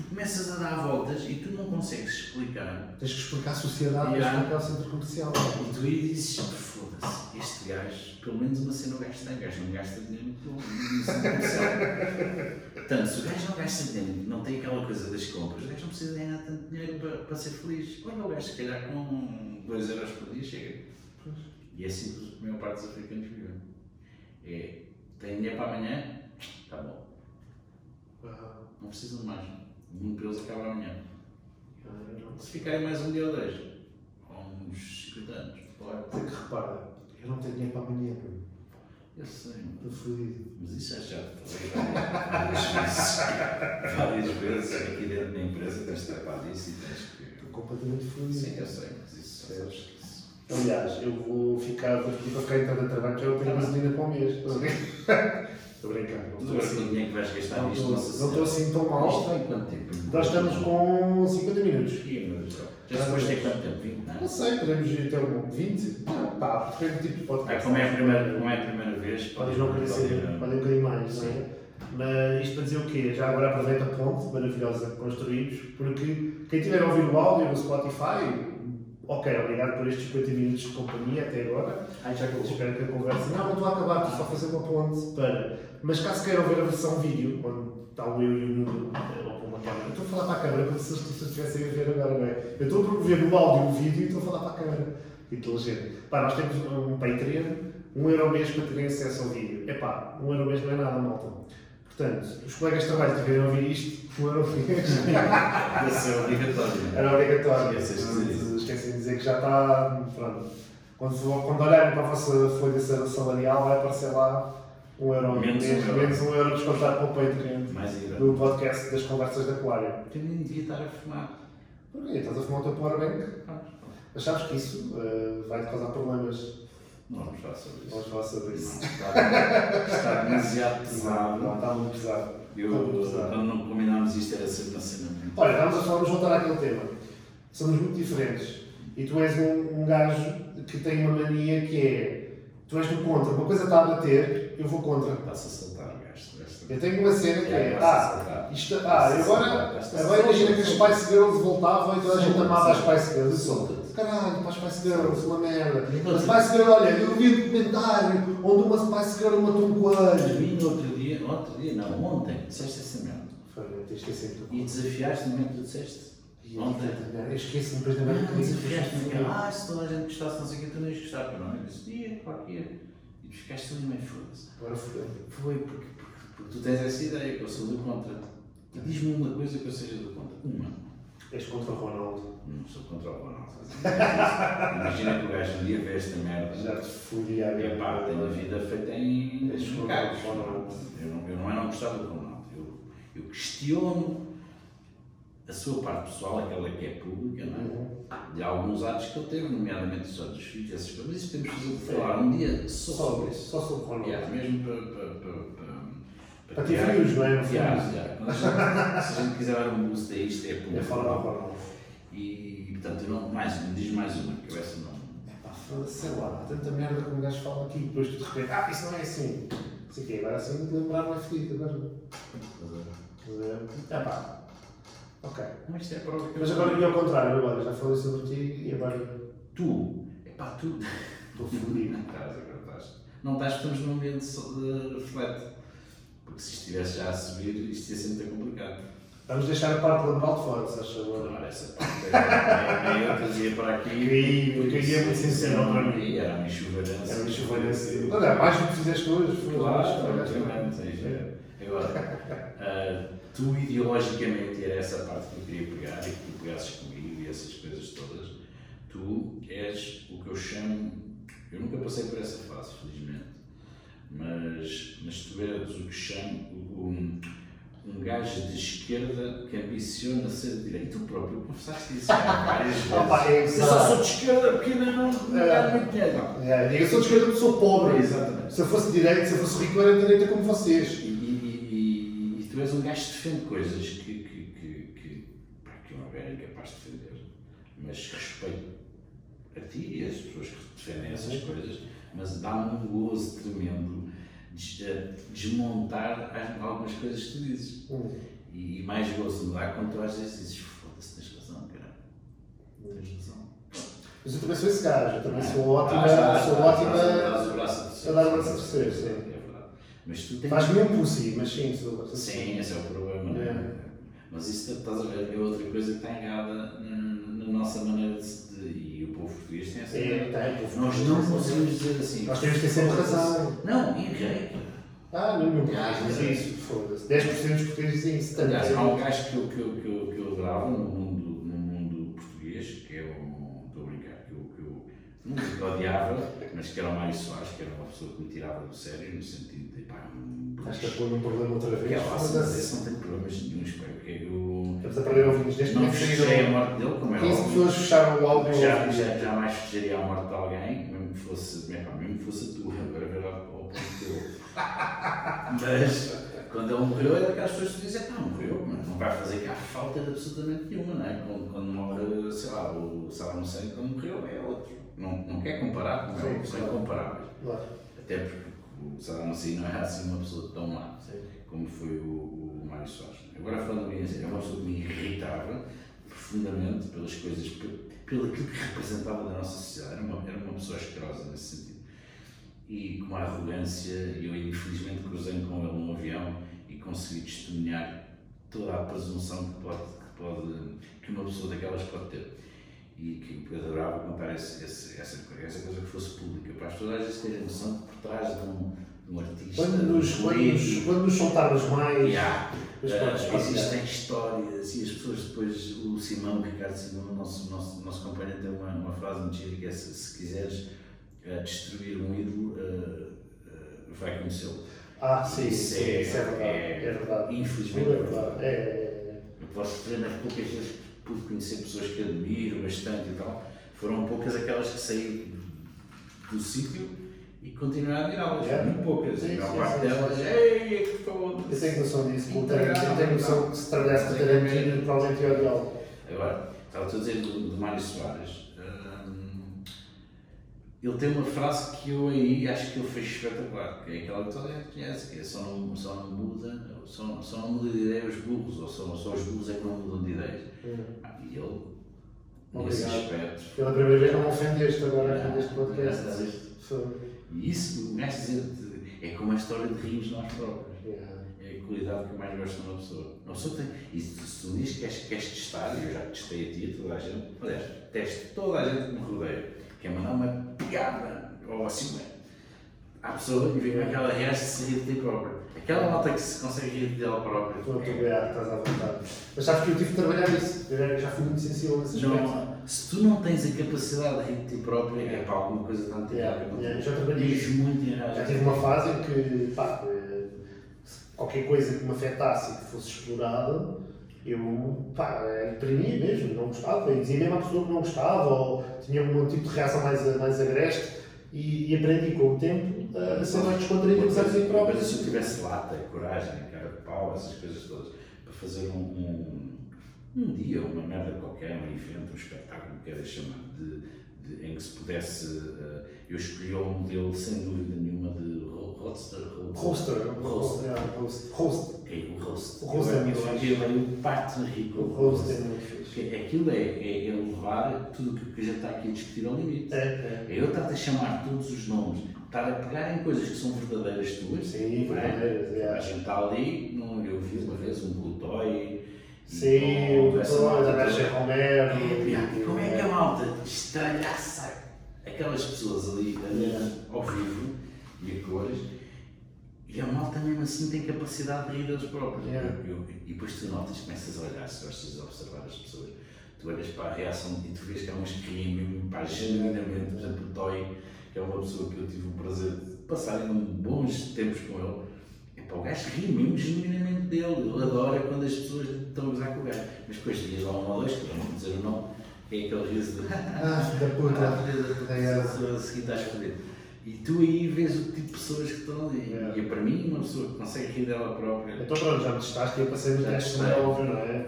Tu começas a dar voltas e tu não consegues explicar. Tens que explicar a sociedade, tens que explicar o centro comercial. E tu aí dizes, foda-se, este gajo, pelo menos uma cena o gajo tem, o gajo não gasta dinheiro no centro comercial. Portanto, se o gajo não gasta dinheiro, não tem aquela coisa das compras, o gajo não precisa ganhar tanto dinheiro para, para ser feliz. Olha o gajo, se calhar com 2 euros por dia chega. E é assim que a maior parte dos africanos vivem. É, tem dinheiro para amanhã? Está bom. Não precisam de mais. Eles acaba amanhã. Se ficarem mais um dia ou dois, ou uns 50 anos, claro. Tem que repara, eu não tenho dinheiro para amanhã. Eu sei, estou fodido. mas isso é chato. Falei várias vezes. Várias vezes aqui dentro da empresa tens de tratar disso e tens que. Estou completamente fodido. Sim, eu sei, mas isso isso- Aliás, eu vou ficar, pedir para ficar em de trabalho, já eu tenho gasolina para o mês. Estou a brincar, não estou o assim. dinheiro que vais gastar Não nisto, estou, nossa não estou assim tão mal. Isto tem quanto tempo? Nós estamos com 50 minutos. Já depois tem quanto tempo? 20, não é? Não sei, podemos ir até um 20. Pá, depende do tipo de Ah, podcast. como, é a primeira, como é a primeira vez, Podem não querer ser, podem- podem um bocadinho mais, não é? Mas isto para dizer o quê? Já agora aproveita a ponte maravilhosa que construímos, porque quem tiver a ouvir o áudio no Spotify, ok, obrigado por estes 50 minutos de companhia até agora. Ai, já acabou. Espero que a conversa. Não, não estou a acabar, estou só a fazer uma ponte para. Mas caso queiram ver a versão vídeo, onde está o eu e o Nuno, ou com uma câmera, eu estou a falar para a câmera como se as pessoas estivessem a ver agora, não é? Eu estou a promover no áudio o vídeo e estou a falar para a câmera. Inteligente. Pá, nós temos um Patreon, um euro mês para terem acesso ao vídeo. Epá, um euro mês não é nada, malta. Portanto, os colegas de trabalho que tiverem a ouvir isto, um euro mês. Deve ser obrigatório. Era obrigatório. Esqueceste de dizer isso. Esqueci de dizer que já está. Pronto. Quando, quando olharem para a vossa folha salarial, vai aparecer lá um euro Menos mês, um euro. menos um euro descontado para o Patreon Mais ira. do podcast das conversas da Aquário. Eu nem devia estar a fumar. Porquê? Estás a fumar o teu powerbank? Mas sabes que isso eh, vai te causar problemas. Não vamos falar sobre isso. Vamos falar sobre isso. Não, está, está demasiado Não, pesado. está muito pesado. Eu, Está muito pesado. quando não combinámos isto, era sempre uma cena. Olha, vamos, a- vamos voltar àquele tema. Somos muito diferentes. E tu és um, um gajo que tem uma mania que é. Tu és do contra. Uma coisa está a bater, eu vou contra. Está-se a saltar o gajo. Eu tenho uma cena que é. está-se Ah, isto, ah agora, agora imagina que as Spice Girls voltavam e toda a gente amava as Spice Girls. Eu sou. Caralho, para as Spice Girls, uma merda. A Spice Girl, olha, eu vi um documentário onde uma Spice Girl matou um coelho. Vi no outro dia, outro dia, não, ontem, disseste essa merda. Foi, tens que esquecer E desafiaste no momento que tu disseste. Ontem. Eu esqueço-me depois da Não, merda que desafiaste disse. naquela. Ah, se toda a gente gostasse, não sei o que, tu não ias gostar. Pá, Não, eu disse, ia, claro que ia. E tu ficaste ali meio foda-se. Agora fodeu. Foi porque, porque, porque tu tens essa ideia, que eu sou do contra. E diz-me uma coisa que eu seja do contra. Uma. És contra o Ronaldo. Não sou contra o Ronaldo. Imagina que o gajo um dia vê esta merda. Já te fodi a E pá, tenho a vida feita em És contra o Ronaldo. Eu não, eu não é não gostar do Ronaldo. Eu, eu questiono a sua parte pessoal, aquela que é pública, não é? Uhum. de alguns atos que ele teve, nomeadamente os atos dos filhos, essas coisas. Mas isso temos que falar um dia só sobre isso. Só sobre o Ronaldo. Yeah, mesmo para. para, para, para Para ter frios, não é? No Yeah, yeah. Gente- Se a gente quiser dar um boost a isto, é É público. falar do Ronaldo. E, portanto, não, mais, me diz mais uma, que eu essa não. Epá, foda-se, sei lá, há tanta merda que um gajo fala aqui e depois tu de repente, ah, isso não é assim. Isso aqui agora assim de lembrar não é fedido agora. É pá. Ok. Mas isto é que eu- Mas agora e ao contrário, agora já falei sobre ti e agora Tu, epá, tu. estou fodido. Não estás, agora estás. Não estás, estamos num ambiente de flat. Porque se estivesse já a subir, isto ia ser muito complicado. Vamos deixar a parte laboral de fora, se achas. Agora essa parte é meio eu trazia para aqui. Eu caí é muito sincero para mim. Era uma enxuvalhança. Era uma chuvalhança. Olha, mais do que fizeste hoje, foi Claro, obviamente. é. Agora, ah, tu ideologicamente, era essa parte que eu queria pegar e que tu pegasses comigo e essas coisas todas, tu és o que eu chamo. Eu nunca passei por essa fase, felizmente, mas, mas tu és o que chamo um, um gajo de esquerda que ambiciona ser de direita. Tu próprio confessaste isso várias vezes. Opa, é eu só sou de esquerda porque ainda não, não É. ganho muito dinheiro. É, eu sou de esquerda porque sou pobre. Exatamente. Se eu fosse direito, se eu fosse rico, eu era de direita como vocês. E, e- e- e tu és um gajo que defende coisas que, que, que, que, pá, que eu não era incapaz de defender, mas respeito a ti e as pessoas que defendem essas coisas, mas dá-me um gozo tremendo des- eh, desmontar as- algumas coisas que tu dizes. Hum. E, mais gozo me dá quando tu às vezes dizes: foda-se, tens razão, cara. Tens razão. Mas eu também sou esse gajo, eu também Ah, sou ótima, ah, sou ótima. a dar o braço a torcer, sim. É verdade. Mas tu tens. Faz-me um pussy, mas sim, sou Sim, esse é o problema. não é? É. Mas isso estás a ver, é outra coisa que está errada na, nossa maneira de, povo português tem essa. É, tem, povo Nós não conseguimos dizer assim. Nós temos que ter sempre razão. Não. Ah, não, não Ah, podes é. dizer isso, foda-se. 10% dos portugueses dizem isso também. Aliás, há um gajo que eu, que eu, que eu, que eu adorava no mundo, no mundo português, que é o. Estou a brincar, que eu, que eu que odiava, mas que era o Mário Soares, que era uma pessoa que me tirava do sério, no sentido de pá, um. Estás a pôr um problema outra Que é vez. mas Foda-se. esse não tem problemas pá, porque eu. Estamos a perder ouvintes. Desde Não festejei a morte dele, como é 15 óbvio. pessoas fecharam o álbum. Já, já, jamais festejaria a morte de alguém, mesmo que fosse, mesmo mesmo que fosse a tua, agora ver ao, ponto dele. Mas quando ele morreu, é daquelas pessoas que dizem, pá, morreu, mas não vai fazer cá falta de absolutamente nenhuma, não é? Quando, quando morre, sei lá, o Saddam Hussein, quando morreu, é outro. Não, não quer comparar, não é? São incomparáveis. Claro. Até porque o Saddam Hussein não era assim uma pessoa tão má Sim. Como foi o, o Mário Soares. Agora falando bem a sério, é uma pessoa que me irritava profundamente pelas coisas, pe- pelo aquilo que representava da nossa sociedade. Era uma, era uma pessoa asquerosa nesse sentido. E com uma arrogância, eu infelizmente cruzei com ele num avião e consegui testemunhar toda a presunção que, pode, que, pode, que uma pessoa daquelas pode ter. E que eu adorava contar esse, esse, essa, essa coisa que fosse pública, para as pessoas às vezes terem noção que por trás de um, um Quando nos, quando, nos, quando nos soltarmos mais. Yeah. Mas Uh, existem histórias e as pessoas depois, o Simão, o Ricardo Simão, o nosso, nosso, nosso companheiro tem uma, uma frase muito gira que é se, se quiseres uh, destruir um ídolo, uh, uh, vai conhecê-lo. Ah, sim, Isso sim, é- isso é verdade. é- É verdade. Infelizmente É é verdade. verdade. É, é, Eu posso dizer nas poucas vezes pude conhecer pessoas que admiro bastante e tal, foram poucas aquelas que saí do sítio e continuei a admirá-las. É. Muito poucas. Sim, a maior parte delas, ei, é que estou. Eu tenho noção disso. Eu tenho noção que se trabalhasse com o Tarantino, provavelmente ia odiá-lo. Agora, estava a dizer do, do Mário Soares. hum, ele tem uma frase que eu aí acho que ele fez espetacular, que é aquela que toda a gente conhece, que é só não, só não muda, só, só não muda de ideia os burros, ou só, só os burros é que não mudam de ideias. Ah, E ele, nesse Obrigado. aspecto, Pela primeira vez não me ofendeste agora aqui Não, neste podcast. E isso, o gajo dizer, é como a história de rirmos nós próprios. Yeah. É a qualidade que eu mais gosto numa pessoa. Uma pessoa tem. E se tu dizes que queres, queres testar, e eu já testei a ti, a toda a gente, aliás, testo toda a gente que me rodeia, que é mandar uma piada ou assim, à pessoa e vem aquela reação de se rir de ti próprio. Aquela nota que se consegue rir dela própria. Estou a trabalhar, estás à vontade. Mas sabes que eu tive de trabalhar isso. Eu já fui muito sensível nesse aspecto. Se tu não tens a capacidade de rir de ti próprio, é para alguma coisa está muito Yeah, errada. yeah, eu já trabalhei muito Já errado. tive uma fase em que, pá, eh, qualquer coisa que me afetasse e que fosse explorada, eu, pá, eh, imprimia mesmo, não gostava, e dizia mesmo à pessoa que não gostava, ou tinha um tipo de reação mais, mais agreste, e, e aprendi com o tempo a ser mais descontraído, apesar de próprio. Mas se eu tivesse lata, coragem, cara de pau, essas coisas todas, para fazer um, um, um dia, uma merda qualquer, um evento, um espetáculo, queres chamar, de, de- em que se pudesse. eh, eu escolhi o modelo, sem dúvida nenhuma, de ro- Roadster. Roaster. Roadster. Yeah, Roast. Roast. É, o Roadster. O Roadster é muito fixe. eu- eu parto rico. O Roast é muito fixe. Aquilo é, é, é levar tudo o que a gente está aqui a discutir ao limite. É, é. É eu estar a chamar todos os nomes, estar a pegar em coisas que são verdadeiras tuas. Sim, é? verdadeiras, é. A gente está ali, não, eu vi uma vez um Blue Toy. e Sim, o da toda. Nacha Romero. E Como é que a malta estralhaça aquelas pessoas ali, ao vivo e a cores e a malta mesmo assim tem capacidade de rir deles próprios. Yeah. Eu- e depois tu notas, começas a olhar, se gostas de observar as pessoas, tu olhas para a reação e tu vês que que riem mesmo, pá, genuinamente, por exemplo, o Toy, que é uma pessoa que eu tive o prazer de passar em bons tempos com ele. Epá, o gajo ri mesmo genuinamente dele, ele adora quando as pessoas estão a gozar com o gajo. Mas depois dias lá um ou dois, que não vou dizer o nome, é aquele riso de Ah, da ah, puta. filha da puta, É. a seguir estás. E tu aí vês o tipo de pessoas que estão ali. É. E para mim, uma pessoa que consegue rir dela própria. Então pronto, já me testaste e eu passei no Já teste, como é óbvio, não é?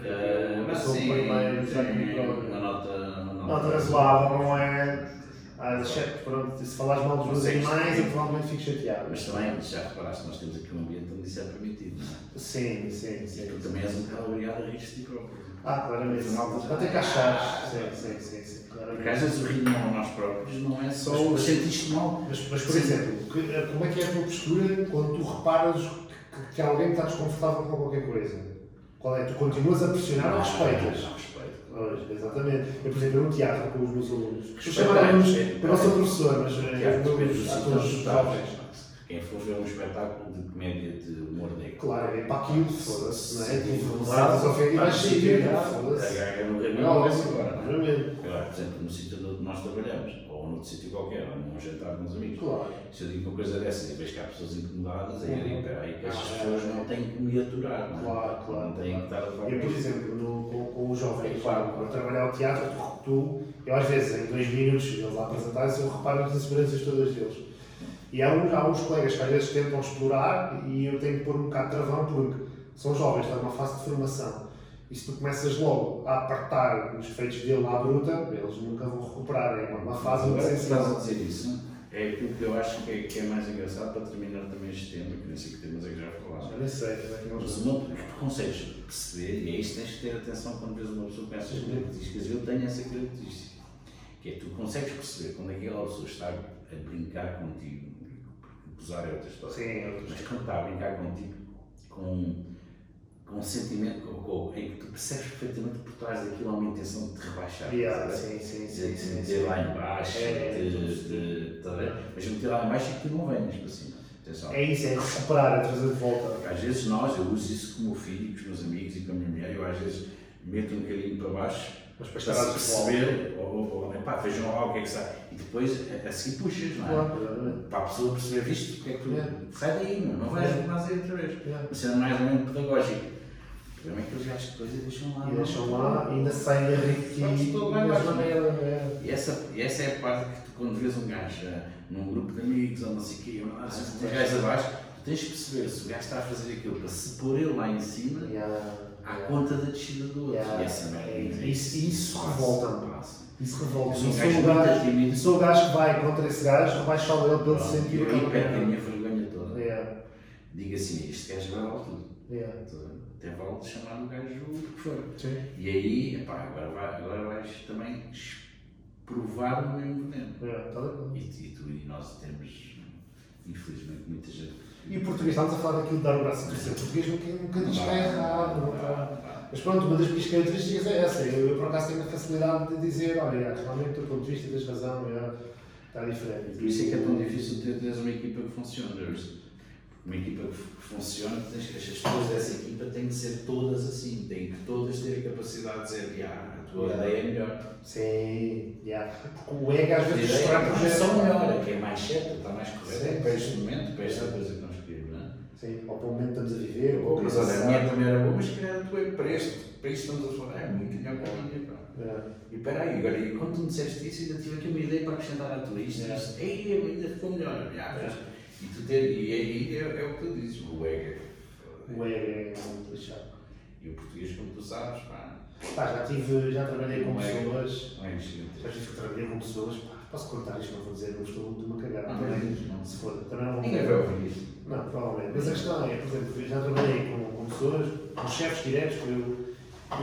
Eu mas sim, primeiro, sim, próprio. uma nota. Uma Não, nota razoável, não é. Ah, exceto, pronto, se falares mal dos meus Sim, animais, sim. eu provavelmente fico chateado. Mas também, já reparaste, nós temos aqui um ambiente onde isso é permitido, não é? Sim, sim, sim. Tu também és um bocado obrigado a rir de ti próprio. Ah, claramente. Para ter que achar. Sim, sim, sim, sim. Porque Claramente. às vezes o rir não a nós próprios não é só Mas- o sentir-te mal. Mas, mas, por Sim. exemplo, que- como é que é a tua postura quando tu reparas que, que alguém está desconfortável com qualquer coisa? Qual é? Tu continuas a pressionar ou respeitas? Pois, exatamente. Eu, por exemplo, eu no teatro com os meus alunos. Eu alunos, é, eu não sou professor, mas Teatro, eh, eu atores atores jovens. Quem for ver um espetáculo de comédia de humor negro. Claro, é para aquilo, foda-se, não é? Ao fim e vais Sim, foda-se. A gaga no rabinho Não, é? Agora, por exemplo, no sítio onde nós trabalhamos, ou noutro sítio qualquer, ou num jantar com os amigos, Claro. se eu digo uma coisa dessas e vejo que há pessoas incomodadas, aí eu digo, peraí, que estas Ah, pessoas é. não têm que me aturar, não é? Claro, claro, Não têm que estar a levar Eu, por exemplo, com, os jovens, claro, quando trabalhar ao teatro, tu, tu, eu às vezes, em dois minutos, eles a apresentarem-se, eu reparo nas inseguranças todas deles. E há uns, há uns colegas que às vezes tentam explorar e eu tenho que pôr um bocado de travão porque são jovens, estão numa fase de formação. E se tu começas logo a apartar os defeitos dele à bruta, eles nunca vão recuperar. É uma fase muito Agora que estás a sensível. dizer isso, é aquilo que eu acho que é, que é mais engraçado para terminar também este tema, que nem sei que temas é que já falámos. Eu nem sei, é Mas o que tu consegues perceber, e é isso que tens que ter atenção quando vês uma pessoa com essas características, eu tenho essa característica, que é tu consegues perceber quando aquela pessoa está a brincar contigo, gozar é outra história, Sim, outros. mas quando está a brincar contigo com, com um sentimento com, com, em que tu percebes perfeitamente que por trás daquilo há uma intenção de te rebaixar. Yeah, sim, sim, de sim, sim, meter lá em baixo, É, é, de, de, ver? mas meter lá em baixo e que tu não venhas para cima. Atenção. É isso, é recuperar, é trazer de volta. Às vezes nós, eu uso isso com o meu filho, com os meus amigos e com a minha mulher, eu às vezes meto um bocadinho para baixo Mas para para se perceber. ou, ou, ou vejam lá o que é que sai. E depois a, a seguir puxas, não é? Claro. Para a pessoa perceber, viste, porque é que tu. É. Sai daí, meu, não vais É. mais aí outra vez. Yeah. Sendo mais ou menos pedagógico. O problema é que os gajos depois deixam lá. E deixam lá, ainda saem a lá e é. Essa, essa é a parte que tu, quando vês um gajo eh, num grupo de amigos ou não sei o quê, ou assim, sim. os gajos abaixo, tu tens de perceber se o gajo está a fazer aquilo para se pôr ele lá em cima Yeah, à yeah. conta da descida do outro. Yeah. E essa merda. É, é isso- isso revolta-me. Isso Eu revolta. sou E gajo sou o muito gajo, tímido. e sou o gajo que vai contra esse gajo, rebaixa ele para ele Pronto, sentir eu aí perco a minha vergonha toda. Yeah, Digo assim, este gajo vai vale tudo. yeah. Até vale chamar o gajo o que for. Sim. E aí, epá, agora, vai, agora vais também provar o mesmo veneno. Yeah, tá. E, e tu e nós temos, infelizmente, muita gente. E o português, estamos a falar daquilo de dar o braço a torcer. O português nunca, nunca diz que está errado. Mas pronto, uma das minhas características é essa. Eu, eu por acaso tenho a facilidade de dizer, olha, realmente do teu ponto de vista tens razão, yeah, está diferente. Por isso é que é tão difícil ter, teres uma equipa que funcione. é? Uma equipa que, funcione, tens, que- as pessoas dessa equipa têm que ser todas assim, têm que todas ter a capacidade de dizer, ah, a tua Yeah. ideia é melhor. Sim, yeah. porque o ego às A vezes é só melhor, é que é mais certa, está mais correta, Sim, é para este momento, para esta coisa Sim, ou para o momento estamos a viver, ou para mas olha, a minha também era boa, mas calhar a tua é para este, para isto estamos a falar, é muito melhor que a minha. Yeah. E peraí, agora, e quando tu me disseste isso, ainda tive aqui uma ideia para acrescentar à tua isto, isto, ei, ainda ficou melhor, vês? E tu ter, e aí é, é o que tu dizes, o ego. O ego é muito lixado. E o português, como tu sabes, pá, Pá, já tive, já trabalhei com é- pessoas, não é já gigantesco. tive que trabalhar com pessoas, pá, posso contar isto, não vou dizer, não estou de uma cagada, Não, também, se for, também não vou Ninguém vai ouvir isso. Não, provavelmente. Mas a questão é, por exemplo, já trabalhei com, com pessoas, com chefes diretos, eu,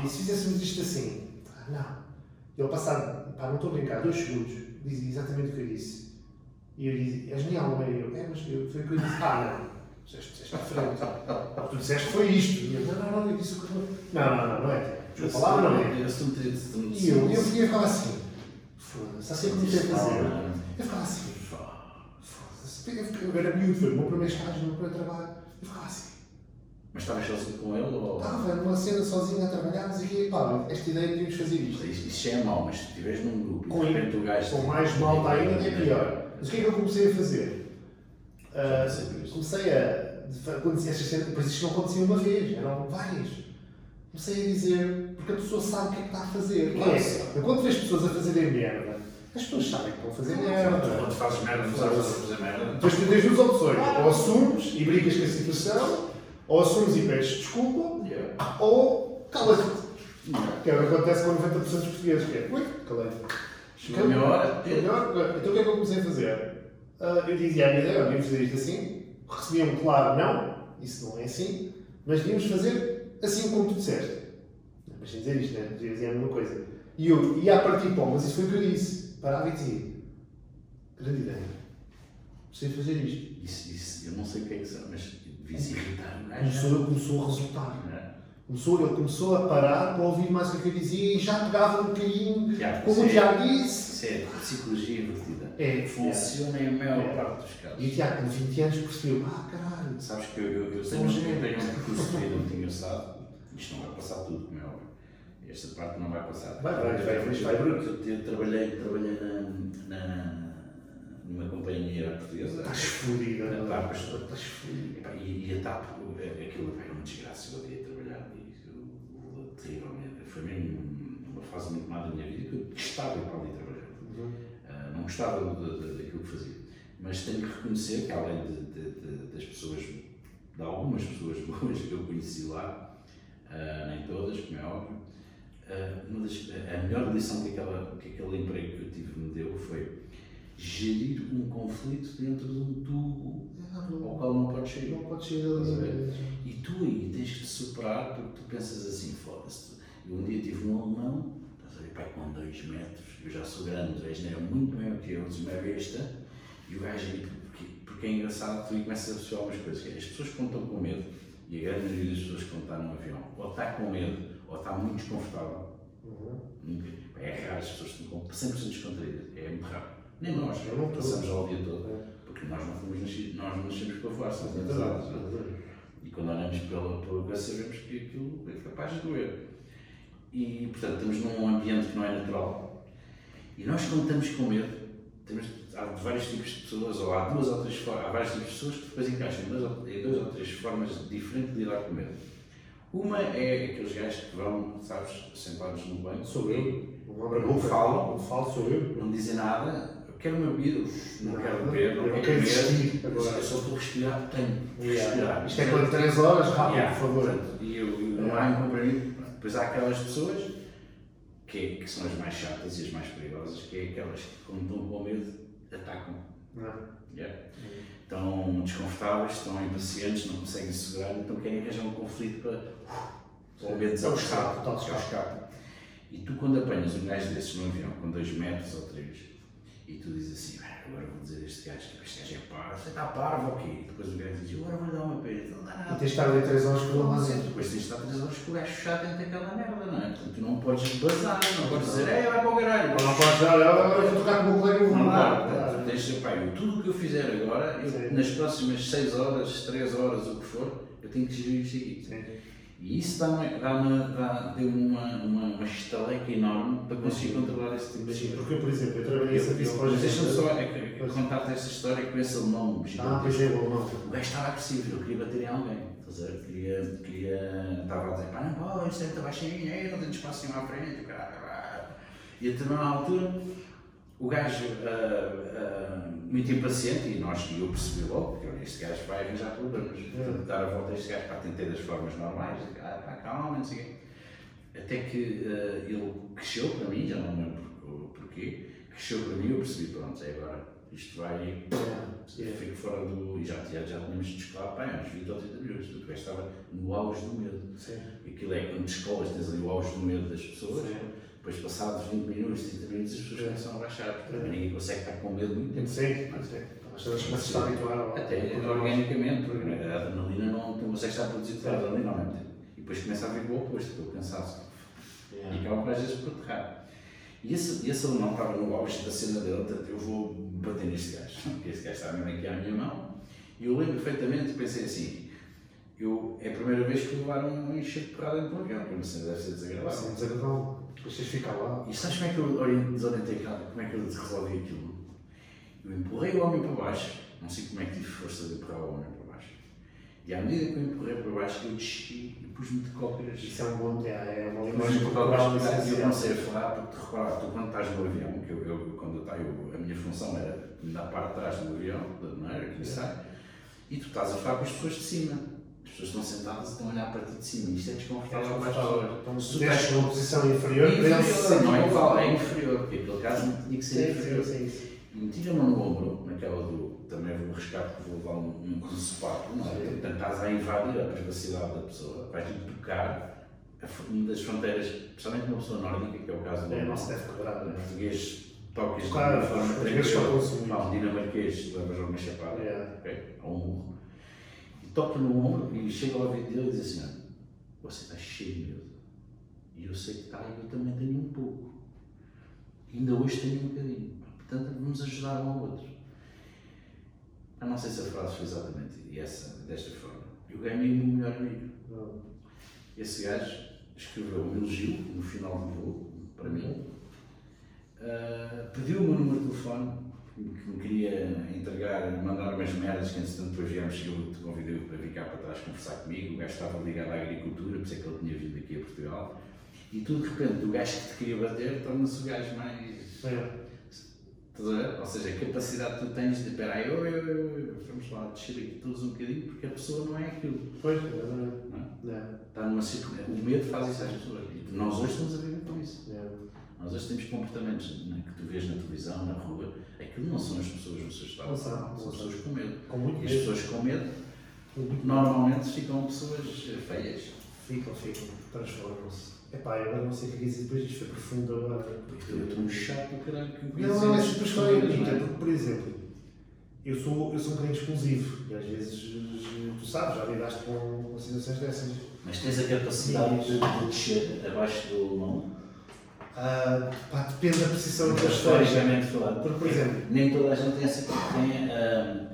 e se fizéssemos isto assim, ah, não. Ele passado, pá, não estou a brincar, dois segundos, dizia exatamente o que eu disse. E eu dizia, é genial, não é? Eu, é, mas eu, foi o que eu disse. Ah, não. Disseste, diferente. O que tu disseste foi isto. E eu, não, não, não, eu disse o que eu Não, não, não, não é. A palavra não é. E eu, eu, eu ficava assim, foda-se, assim como a fazer. Eu ficava assim, foda-se. Eu era miúdo, foi o meu primeiro estágio, o meu primeiro trabalho. Eu ficava assim. Mas estavas sozinho com ele ou. Estava numa cena sozinho a trabalhar, mas aqui, pá, esta ideia devíamos fazer isto. Isso, isso já é mau, mas se estiveres num grupo Com- e de o gajo. Com mais malta ainda é pior. Mas o que é que eu comecei a fazer? Isso. comecei a. Quando estas cenas, depois isto não acontecia uma vez, eram várias. Comecei a dizer, porque a pessoa sabe o que é que está a fazer. Claro. É, quando vejo pessoas a fazerem merda, as pessoas sabem que vão fazer merda. Quando fazes merda, não sabes fazer merda. Depois tu tens duas opções. Ou assumes e brincas com a situação, ou assumes e pedes desculpa, Yeah. ou cala-te. Que é o que acontece com 90% dos portugueses, que é, ui, calei. Chegou a minha hora. Melhor, então o que é que eu comecei a fazer? Ah, eu dizia a minha ideia, devíamos fazer isto assim, recebia um claro não, isso não é assim, mas devíamos fazer assim como tu disseste. Sem dizer isto, né? Eu dizia a mesma coisa. E eu ia a partir pão, mas isso foi o que eu disse. Parava e dizia, grande ideia, preciso fazer isto. Isso, isso, eu não sei o que é que são, mas devias irritar o gajo. Começou, começou a resultar. Não é? Começou, ele começou a parar para ouvir mais o que eu dizia e já pegava um bocadinho, Tiago, como o é- Tiago disse. Isso é psicologia invertida. É, Funciona em a maior É. parte dos casos. E o Tiago, com 20 anos, percebeu, ah, caralho, Sabes que eu, eu, eu, gente. tenho um percurso de vida muito engraçado. Isto não vai passar tudo, como é óbvio. Esta parte não vai passar. Vai, vai, vai, vai, vai, Bruno. Eu, trabalhei, trabalhei na, na, numa companhia portuguesa. estás fodida, Na não TAP, é? Estás fodida. E, e a TAP, aquilo era uma desgraça. Eu odeia trabalhar e eu- terrivelmente. Foi mesmo uma fase muito má da minha vida que eu gostava de ir para ali trabalhar. Ah, não gostava daquilo que fazia. Mas tenho que reconhecer que, além de, de- de- das pessoas, de algumas pessoas boas que eu conheci lá, ah, nem todas, como é óbvio, a melhor lição que, aquela, que aquele emprego que eu tive me deu foi gerir um conflito dentro de um tubo ao qual não podes sair. Não pode ser Estás a ali. ver? E tu aí tens que te superar porque tu pensas assim, foda-se. Eu um dia tive um alemão, estás a ver, pai, com 2 metros, eu já sou grande, o gajo era muito maior que eu, uma besta, e o gajo aí, porque, porque é engraçado, tu aí começas a perceber algumas coisas, que é, as pessoas que estão com medo, e a grande maioria das pessoas que num avião, ou está com medo, ou está muito desconfortável, Uhum. É raro as pessoas estão com 100% descontraídas, é muito raro. Nem nós, passamos ao dia todo, É. porque nós não fomos nascidos, nós não nascemos para voar, somos é? E quando olhamos pela, pela coisa, sabemos que aquilo é capaz de doer. E, portanto, estamos num ambiente que não é natural. E nós, quando estamos com medo, temos, há vários tipos de pessoas, ou há duas ou três formas, há vários tipos de pessoas que depois encaixam duas, ou- em duas ou três formas diferentes de lidar com medo. Uma é aqueles gajos que vão, sabes, sentados no banco, Sou eu. Não Não falam. Não falo, sou eu. não dizem nada, eu quero uma bebida, não Nada. quero beber, não Eu quero comer, agora. eu só estou a respirar, tenho respirar. Isto é quando 3 horas, rápido, Yeah, por favor. portanto, E eu, eu não há um comprimido. Pronto. Depois há aquelas pessoas que, é- que são as mais chatas e as mais perigosas, que é aquelas que, quando estão com medo, atacam. Não. Yeah. Estão desconfortáveis, estão impacientes, não conseguem segurar, então querem arranjar um conflito para. De É o escape. escape, tal É o escape. escape. E tu, quando apanhas um gajo desses num avião com 2 metros ou 3, e tu dizes assim, "Ah, agora vou dizer a este gajo que este gajo é parvo, você está parvo ou quê? E depois o gajo diz, agora vou-lhe dar uma pena, não dá E nada. tens de estar ali 3 horas com dentro. depois tens de estar três horas com o gajo fechado dentro daquela merda, não é? Portanto, tu não podes bazar, não podes dizer, ei, vai para o caralho. Não podes dizer, agora vou tocar com o meu colega e vou Não mudar. portanto, tens de dizer, eu, tudo o que eu fizer agora, eu, nas próximas 6 horas, 3 horas, o que for, eu tenho que gerir isto aqui. Sim. E isso dá-me dá dá, deu uma, uma, uma estaleca enorme para conseguir controlar esse tipo de coisa. porque eu, por exemplo, eu trabalhei em serviço para Mas deixa-me só é, que- contar-te esta história com esse alemão Ah, pois é, bom, não. O gajo estava agressivo, ele queria bater em alguém. Ver? Queria, queria, estava a dizer, pá, não pode, isto é muito baixinho, não tenho espaço nenhum à frente, caralho. E a determinada altura, O gajo, ah, ah, muito impaciente, e nós, eu percebi logo, porque este gajo vai arranjar problemas. Portanto, dar a volta a este gajo, para tentei das formas normais, ah, pá, calma, não sei. Até que ah, ele cresceu para mim, já não lembro porquê, cresceu para mim, eu percebi, pronto, é agora, isto vai, Yeah. fico fora do. E já, já, já tínhamos descolado, pá, uns 20 ou 30 minutos, o gajo estava no auge do medo. Sim. Aquilo é quando descolas, tens ali o auge do medo das pessoas. Sim. Depois, passados 20 minutos, 30 minutos, as pessoas É. começam a baixar. Porque É. também ninguém consegue estar com medo muito tempo. Sim, sim. As pessoas começam a se habituar ao- Até organicamente, porque a adrenalina não, não consegue estar produzida adrenalina ao mesmo tempo. E depois começa a vir o oposto, pelo cansaço. E Yeah. acaba por às vezes por aterrar. E esse, esse alemão estava no auge da cena dele, portanto, eu vou bater neste gajo, porque este gajo está mesmo aqui à minha mão. E eu lembro perfeitamente, pensei assim, eu, é a primeira vez que levaram um encher de porrada dentro do avião, porque assim deve ser desagradável. Assim, desagradável. Deixas ficar lá. E sabes como é que eu ori- desorientei aquela, como é que eu resolvi aquilo? Eu empurrei o homem para baixo, não sei como é que tive força de empurrar o homem para baixo. E à medida que eu empurrei para baixo, eu desci e pus-me de cócoras. Isso é um bom. É, é uma linguagem de corporal e eu essencial. comecei a falar, porque repara, tu quando estás no avião, que eu, eu quando eu, eu, a minha função era na parte de trás do avião, da maneira que sai, e tu estás a falar com as pessoas de cima. As pessoas estão sentadas e estão a olhar para ti de cima. Isto é É desconfortável para as pessoas. Então, se deixas numa posição inferior, para eles se sentem não é é inferior, porque aquele caso não tinha que ser Sim, inferior. sim, sim. E meti a mão no ombro, naquela do. Também vou arriscar porque vou levar um, um não é? Portanto, estás a invadir a privacidade da pessoa, vais-lhe tocar a uma das fronteiras, especialmente uma pessoa nórdica, que é o caso do É, não se deve quebrar. o né? português toca de Claro, uma forma tranquila. um dinamarquês levas uma chapada, Yeah. ok? Ou um murro. E toca no ombro e chega ao ouvido dele e diz assim: "Olha, Você está cheio de medo. E eu sei que está, e eu também tenho um pouco. Ainda hoje tenho um bocadinho. Portanto, vamos ajudar um ao outro. Eu não sei se a frase foi exatamente essa, desta forma. Eu ganhei o meu melhor amigo. Esse gajo escreveu um elogio no final do voo, para mim. Uh, pediu o meu número de telefone, que me queria entregar, mandar umas merdas que entretanto depois viemos e eu te convidei para vir cá para trás conversar comigo. O gajo estava ligado à agricultura, por isso é que ele tinha vindo aqui a Portugal. E tudo de repente, o gajo que te queria bater torna-se o gajo mais. É. Ou seja, a capacidade que tu tens de. Espera aí, eu, eu, eu, vamos lá descer aqui todos um bocadinho, porque a pessoa não é aquilo. Pois, Não é? é. Está numa circunstância. O medo faz isso às pessoas. E nós hoje estamos a viver com isso. É. Nós hoje temos comportamentos né, que tu vês na televisão, na rua, aquilo não são as pessoas no seu estado, são, são pessoas com medo. Com muito E as pessoas com medo normalmente ficam pessoas feias. Ficam, ficam, transformam-se. Epá, eu agora não sei o que dizer depois disto foi profundo agora. porque- Eu estou um chato do caralho que me Não, não, é super é? Rita, porque, por exemplo, eu sou, eu sou um bocadinho explosivo e às vezes, tu sabes, já lidaste com, situações dessas. Mas tens a capacidade de, de descer abaixo do mão, Ah, pá, depende da posição que esteja. falando. Porque, por exemplo, Nem toda a gente tem essa tem, ah,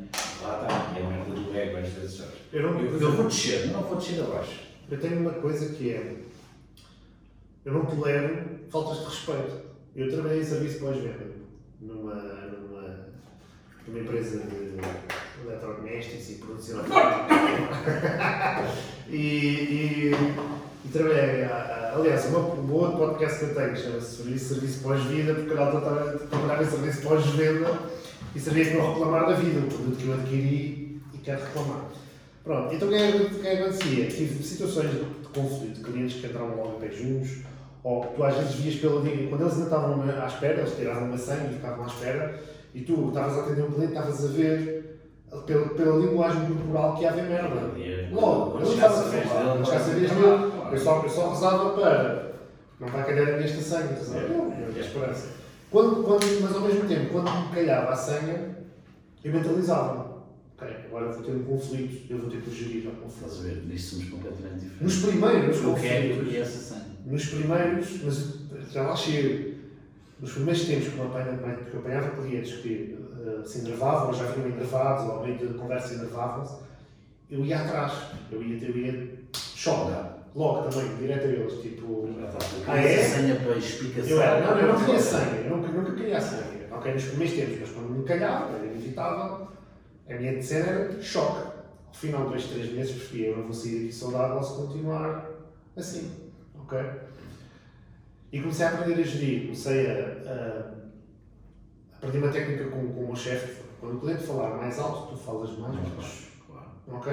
Lá está, é a merda do ego às vezes, eu, não, Eu, eu vou descer, não vou descer abaixo. eu tenho uma coisa que é, eu não tolero faltas de respeito. Eu trabalhei em serviço pós-venda numa, numa, numa empresa de eletrodomésticos e produção. e, e, e trabalhei, a- a- aliás, uma, um outro podcast que eu tenho chama-se Serviço, serviço Pós-Vida, porque na altura trabalhava em serviço pós-venda e que não reclamar da vida, o produto que eu adquiri e quero reclamar. Pronto, então o que é que é acontecia? Tive situações de conflito de clientes que entravam logo a pé juntos, ou tu às vezes vias pela linha, quando eles ainda estavam à espera, eles tiravam uma senha e ficavam à espera, e tu estavas a atender um cliente, estavas a ver pela, pela linguagem corporal que ia haver merda. Logo, vez a falar, dele, vez claro, dele. Eu só, eu só rezava para não vai calhar a minha esta senha, rezava É. eu, eu tinha esperança. Quando, quando, mas ao mesmo tempo, quando me calhava a senha, eu mentalizava. Ok, agora vou ter um conflito, eu vou ter que gerir o conflito. Estás a ver? Nisto somos completamente diferentes. Nos primeiros Eu quero que essa senha. nos primeiros, mas já lá chego, nos primeiros tempos que eu apanhava, que eu apanhava clientes que eh, se enervavam, ou já vinham enervados, ou ao meio de conversa enervavam-se, eu ia atrás, eu ia, eu ia choque, logo também, direto a eles, tipo, Ah, é? senha para explicação. eu era, não, eu não queria senha, eu nunca, nunca queria senha, ok, nos primeiros tempos, mas quando me calhava, era inevitável, a minha cena era choque. Ao final de dois, três meses percebi, eu não vou sair daqui saudável se continuar assim, ok? E comecei a aprender a gerir, comecei a, a aprendi uma técnica com, com o meu chefe. Quando o cliente falar mais alto, tu falas mais baixo. Claro. Ok?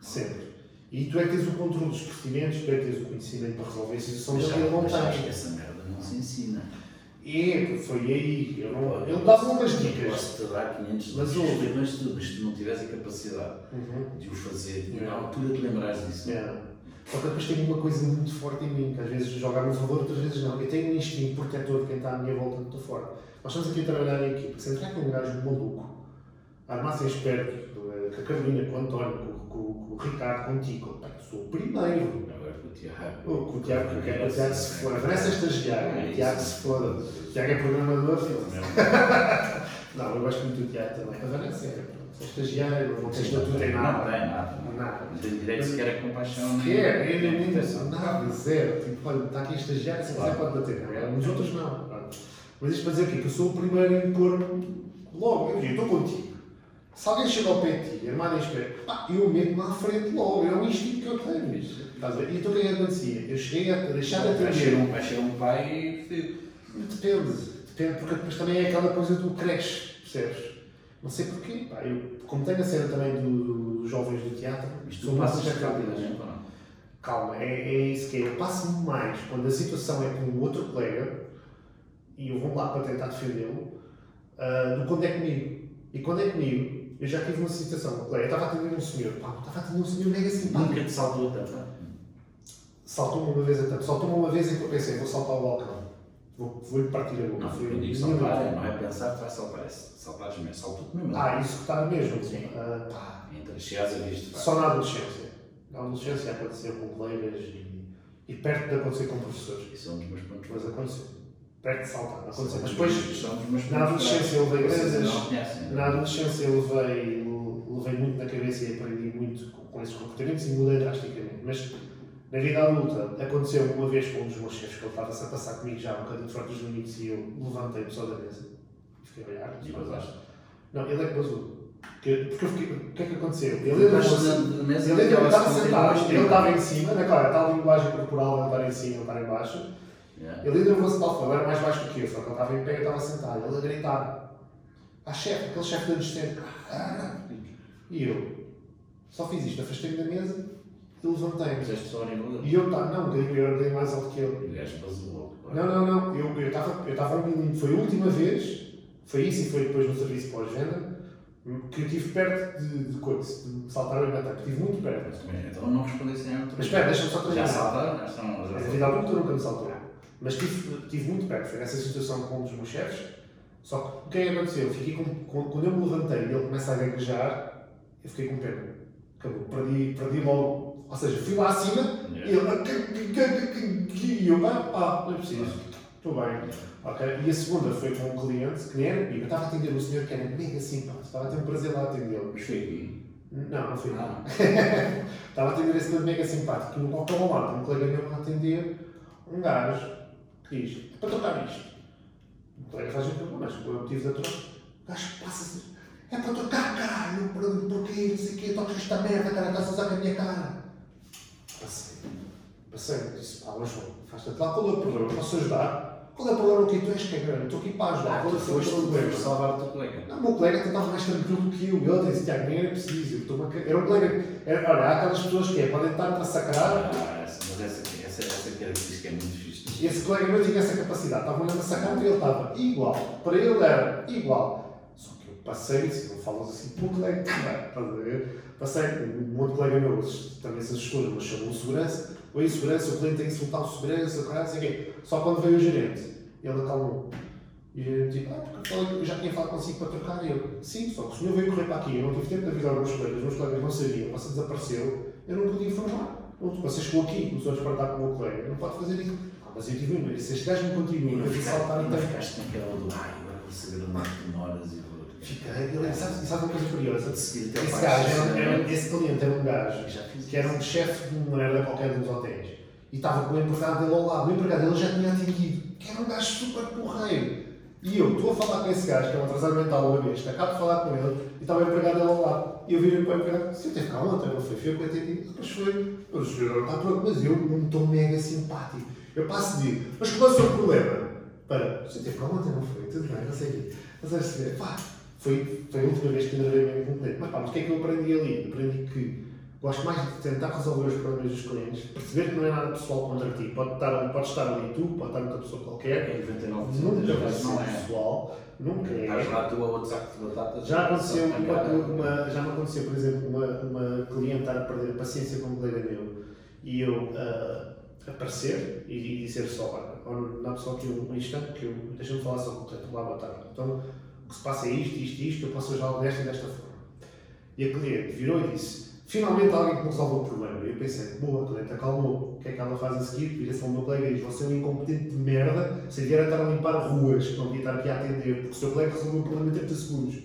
Sempre. E tu é que tens o controle dos procedimentos, tu é que tens o conhecimento para resolver a situação Mas da acho que essa merda não se ensina. E foi aí. Eu, não, eu dava umas dicas. Posso-te dar 500 Mas ouve. mas tu, mas tu não tivesse a capacidade Uhum. de os fazer e na Yeah. altura te lembrares disso. Yeah. Só que depois tenho uma coisa muito forte em mim, que às vezes joga a meu favor, outras vezes não. Eu tenho um instinto protetor de quem está à minha volta muito forte. Nós estamos aqui a trabalhar em equipa. Se entrar com um gajo maluco, armar-se esperto, eh, com a Carolina, com o António, com, com- com o Ricardo, contigo, pá, eu sou o primeiro. Agora com o Tiago. Com o Tiago, porque é que o Tiago se foda. A Vanessa é estagiária, o Tiago se foda. O Tiago é programador. Não, eu gosto muito do Tiago também. A Vanessa é, pronto, é estagiária, não tem estatuto em Não nada. tem nada. Nada. Não tem direito sequer a compaixão. Que é, ele é muito nada, zero. Tipo, olha, está aqui a estagiária, se quiser pode bater. Não, Os outros não. Mas isto para dizer o quê? Que eu sou o primeiro a impor logo. Eu estou contigo. Se alguém chega ao pé de ti, armado em espera, pá, eu meto-me à frente logo. É um instinto que eu tenho. Estás a ver? E então o que é que acontecia? Eu cheguei a deixar de atender. um, vai ser um pai fedido. Depende. Depende, porque depois também é aquela coisa do cresce, percebes? Não sei porquê. Pá, eu, como tenho a cena também do- dos jovens do teatro, Mas sou passas ou não? Calma, é, é isso que é. Eu passo mais quando a situação é com o outro colega e eu vou lá para tentar defendê-lo ah, do que quando é comigo. E quando é comigo, eu já tive uma situação o colega, eu estava a atender um senhor, pá, eu estava a atender um senhor mega simpático. Nunca te saltou a tampa. Saltou-me uma vez a tampa, saltou-me uma vez em que eu pensei, vou saltar o balcão, vou- vou-lhe partir a boca. Não, Foi eu digo saltar, não é pensar que vai saltar, é saltares mesmo, saltou-te mesmo. Ah, isso que está mesmo. Sim. Ah, pá, Entre chegares a visto. Só na adolescência. Na adolescência aconteceu com colegas e, e perto de acontecer com professores. Isso é um dos meus pontos Mas aconteceu. Perto de saltar, aconteceu. Mas depois, na adolescência, eu levei grandes. Na adolescência, eu levei, levei muito na cabeça e aprendi muito com, esses comportamentos e mudei drasticamente. Mas na vida adulta, aconteceu uma vez com um dos meus chefes que ele estava-se a passar comigo já um bocadinho fora dos limites e eu levantei-me só da mesa. Fiquei a olhar. E vazaste. Não, ele é que vazou. Porque, porque eu fiquei, o que é que aconteceu? Ele mesa ele estava sentado, ele estava em cima, na claro, está a linguagem corporal, ele estar em cima, estar em baixo. Yeah. Ele ainda não se tal forma, era mais baixo do que eu, só que ele estava em pé e eu estava sentado. Ele a gritar. À chefe, aquele chefe de adolescente. "Ah!" E eu só fiz isto, afastei-me da mesa e levantei-me. Fizeste só. E eu estava, não, eu bem mais alto que ele. E basou logo. Não, não, não, eu estava eu estava. Foi a última vez, foi isso e foi depois no serviço pós-venda, que eu estive perto de, de, coisa, de saltar o ataque. Estive muito perto. Mas então não respondesse nem a outra. Mas espera, deixa-me só terminar. Já Na saltaram. vida adulta nunca me saltou. Mas estive, estive muito perto. Foi nessa situação com um dos meus chefes. Só que o que é que aconteceu? Eu fiquei com, com- quando eu me levantei e ele começa a gaguejar, eu fiquei com pena. Acabou. Perdi, perdi logo. Ou seja, fui lá acima e ele. E eu, ah, pá, não é preciso. Estou bem. Ok? E a segunda foi com um cliente que nem era comigo. Eu estava a atender um senhor que era mega simpático. Estava a ter um prazer lá atendê-lo. Mas foi. Não, não foi nada. Não. Estava a atender esse mega simpático. Que no qual estava lá, um colega meu a atender um gajo diz: é para tocar isto. O colega faz a pergunta, mas é o motivo da troca? O gajo passa-se: é para tocar, caralho, por- porquê, não sei o quê, tocas esta merda, cara, estás a usar com a minha cara. Passei, passei, disse: pá, mas faz-te lá, qual é o problema? Posso ajudar? Qual é o problema que tu és, que Eu estou aqui para ajudar. Ah, Qual é o teu problema? salvar o teu colega. Não, o meu colega até estava mais tranquilo do que eu. Ele disse, Tiago, nem era preciso. Eu estou-me a ca- Era um colega. Era, olha, há aquelas pessoas que é, podem estar a sacrar. Ah, mas essa, essa, essa característica é muito fixe. E esse colega meu tinha essa capacidade. Estava olhando a sacar e ele estava igual. Para ele era igual. Só que eu passei e disse, não falas assim o colega. Não, estás a ver? Passei, um outro colega meu também se assustou, mas chamou segurança. Oi, segurança, o cliente tem que soltar o segurança, o caralho, sei o quê. Só quando veio o gerente, ele acalmou. E eu tipo, ah, porque eu já tinha falado consigo para trocar. E sim, só que o senhor veio correr para aqui, eu não tive tempo de avisar os meus colegas, os meus colegas não sabiam, você desapareceu, eu não podia informar. Não, você chegou aqui, começou a despertar com o meu colega, não pode fazer isso. Mas eu tive um, se este gajo me continua E a saltar, não então. ficaste naquela do ai, agora vou saber onde é que demoras e vou. Fica, ele, sabe, sabe uma coisa curiosa? De seguir até Esse gajo, era, esse cliente era um gajo que era um chefe de uma merda qualquer dos hotéis e estava com o empregado dele ao lado. O empregado dele já tinha atendido, que era um gajo super porreiro. E eu estou a falar com esse gajo, que é um atrasado mental, uma besta, acabo de falar com ele e estava o empregado dele ao lado. E eu virei para o empregado, se eu teve cá ontem, não foi? Foi eu que atendi. Depois foi, o senhor está pronto, mas eu não estou mega simpático. Eu passo de, mas qual é o seu problema? Para, você teve cá ontem, não foi? Tudo bem, não sei o quê. Mas é assim, pá, foi, foi a última vez que gravei mesmo com um cliente. Mas pá, mas o que é que eu aprendi ali? Aprendi que gosto mais de tentar resolver os problemas dos clientes, perceber que não é nada pessoal contra ti. Pode estar, pode estar ali tu, pode estar outra pessoa qualquer. 99% Nunca das vai ser é. pessoal, nunca é. Estás lá tu a outro saco de batatas. Já aconteceu, uma, já me aconteceu, por exemplo, uma, uma cliente estar a perder a paciência com um colega meu e eu ah, aparecer e, e dizer só, olha, dá-me só aqui um instante que eu deixa-me falar só com o cliente, lá boa tarde. Então, o que se passa é isto, isto, isto, eu posso ajudá-lo desta e desta forma. E a cliente virou e disse, finalmente alguém que me resolve o problema. E eu pensei, boa, a cliente acalmou. O que é que ela faz a seguir? Vira-se ao meu colega e diz, você é um incompetente de merda, se vier a estar a limpar ruas, não devia estar aqui a atender, porque o seu colega resolveu o problema em 30 segundos.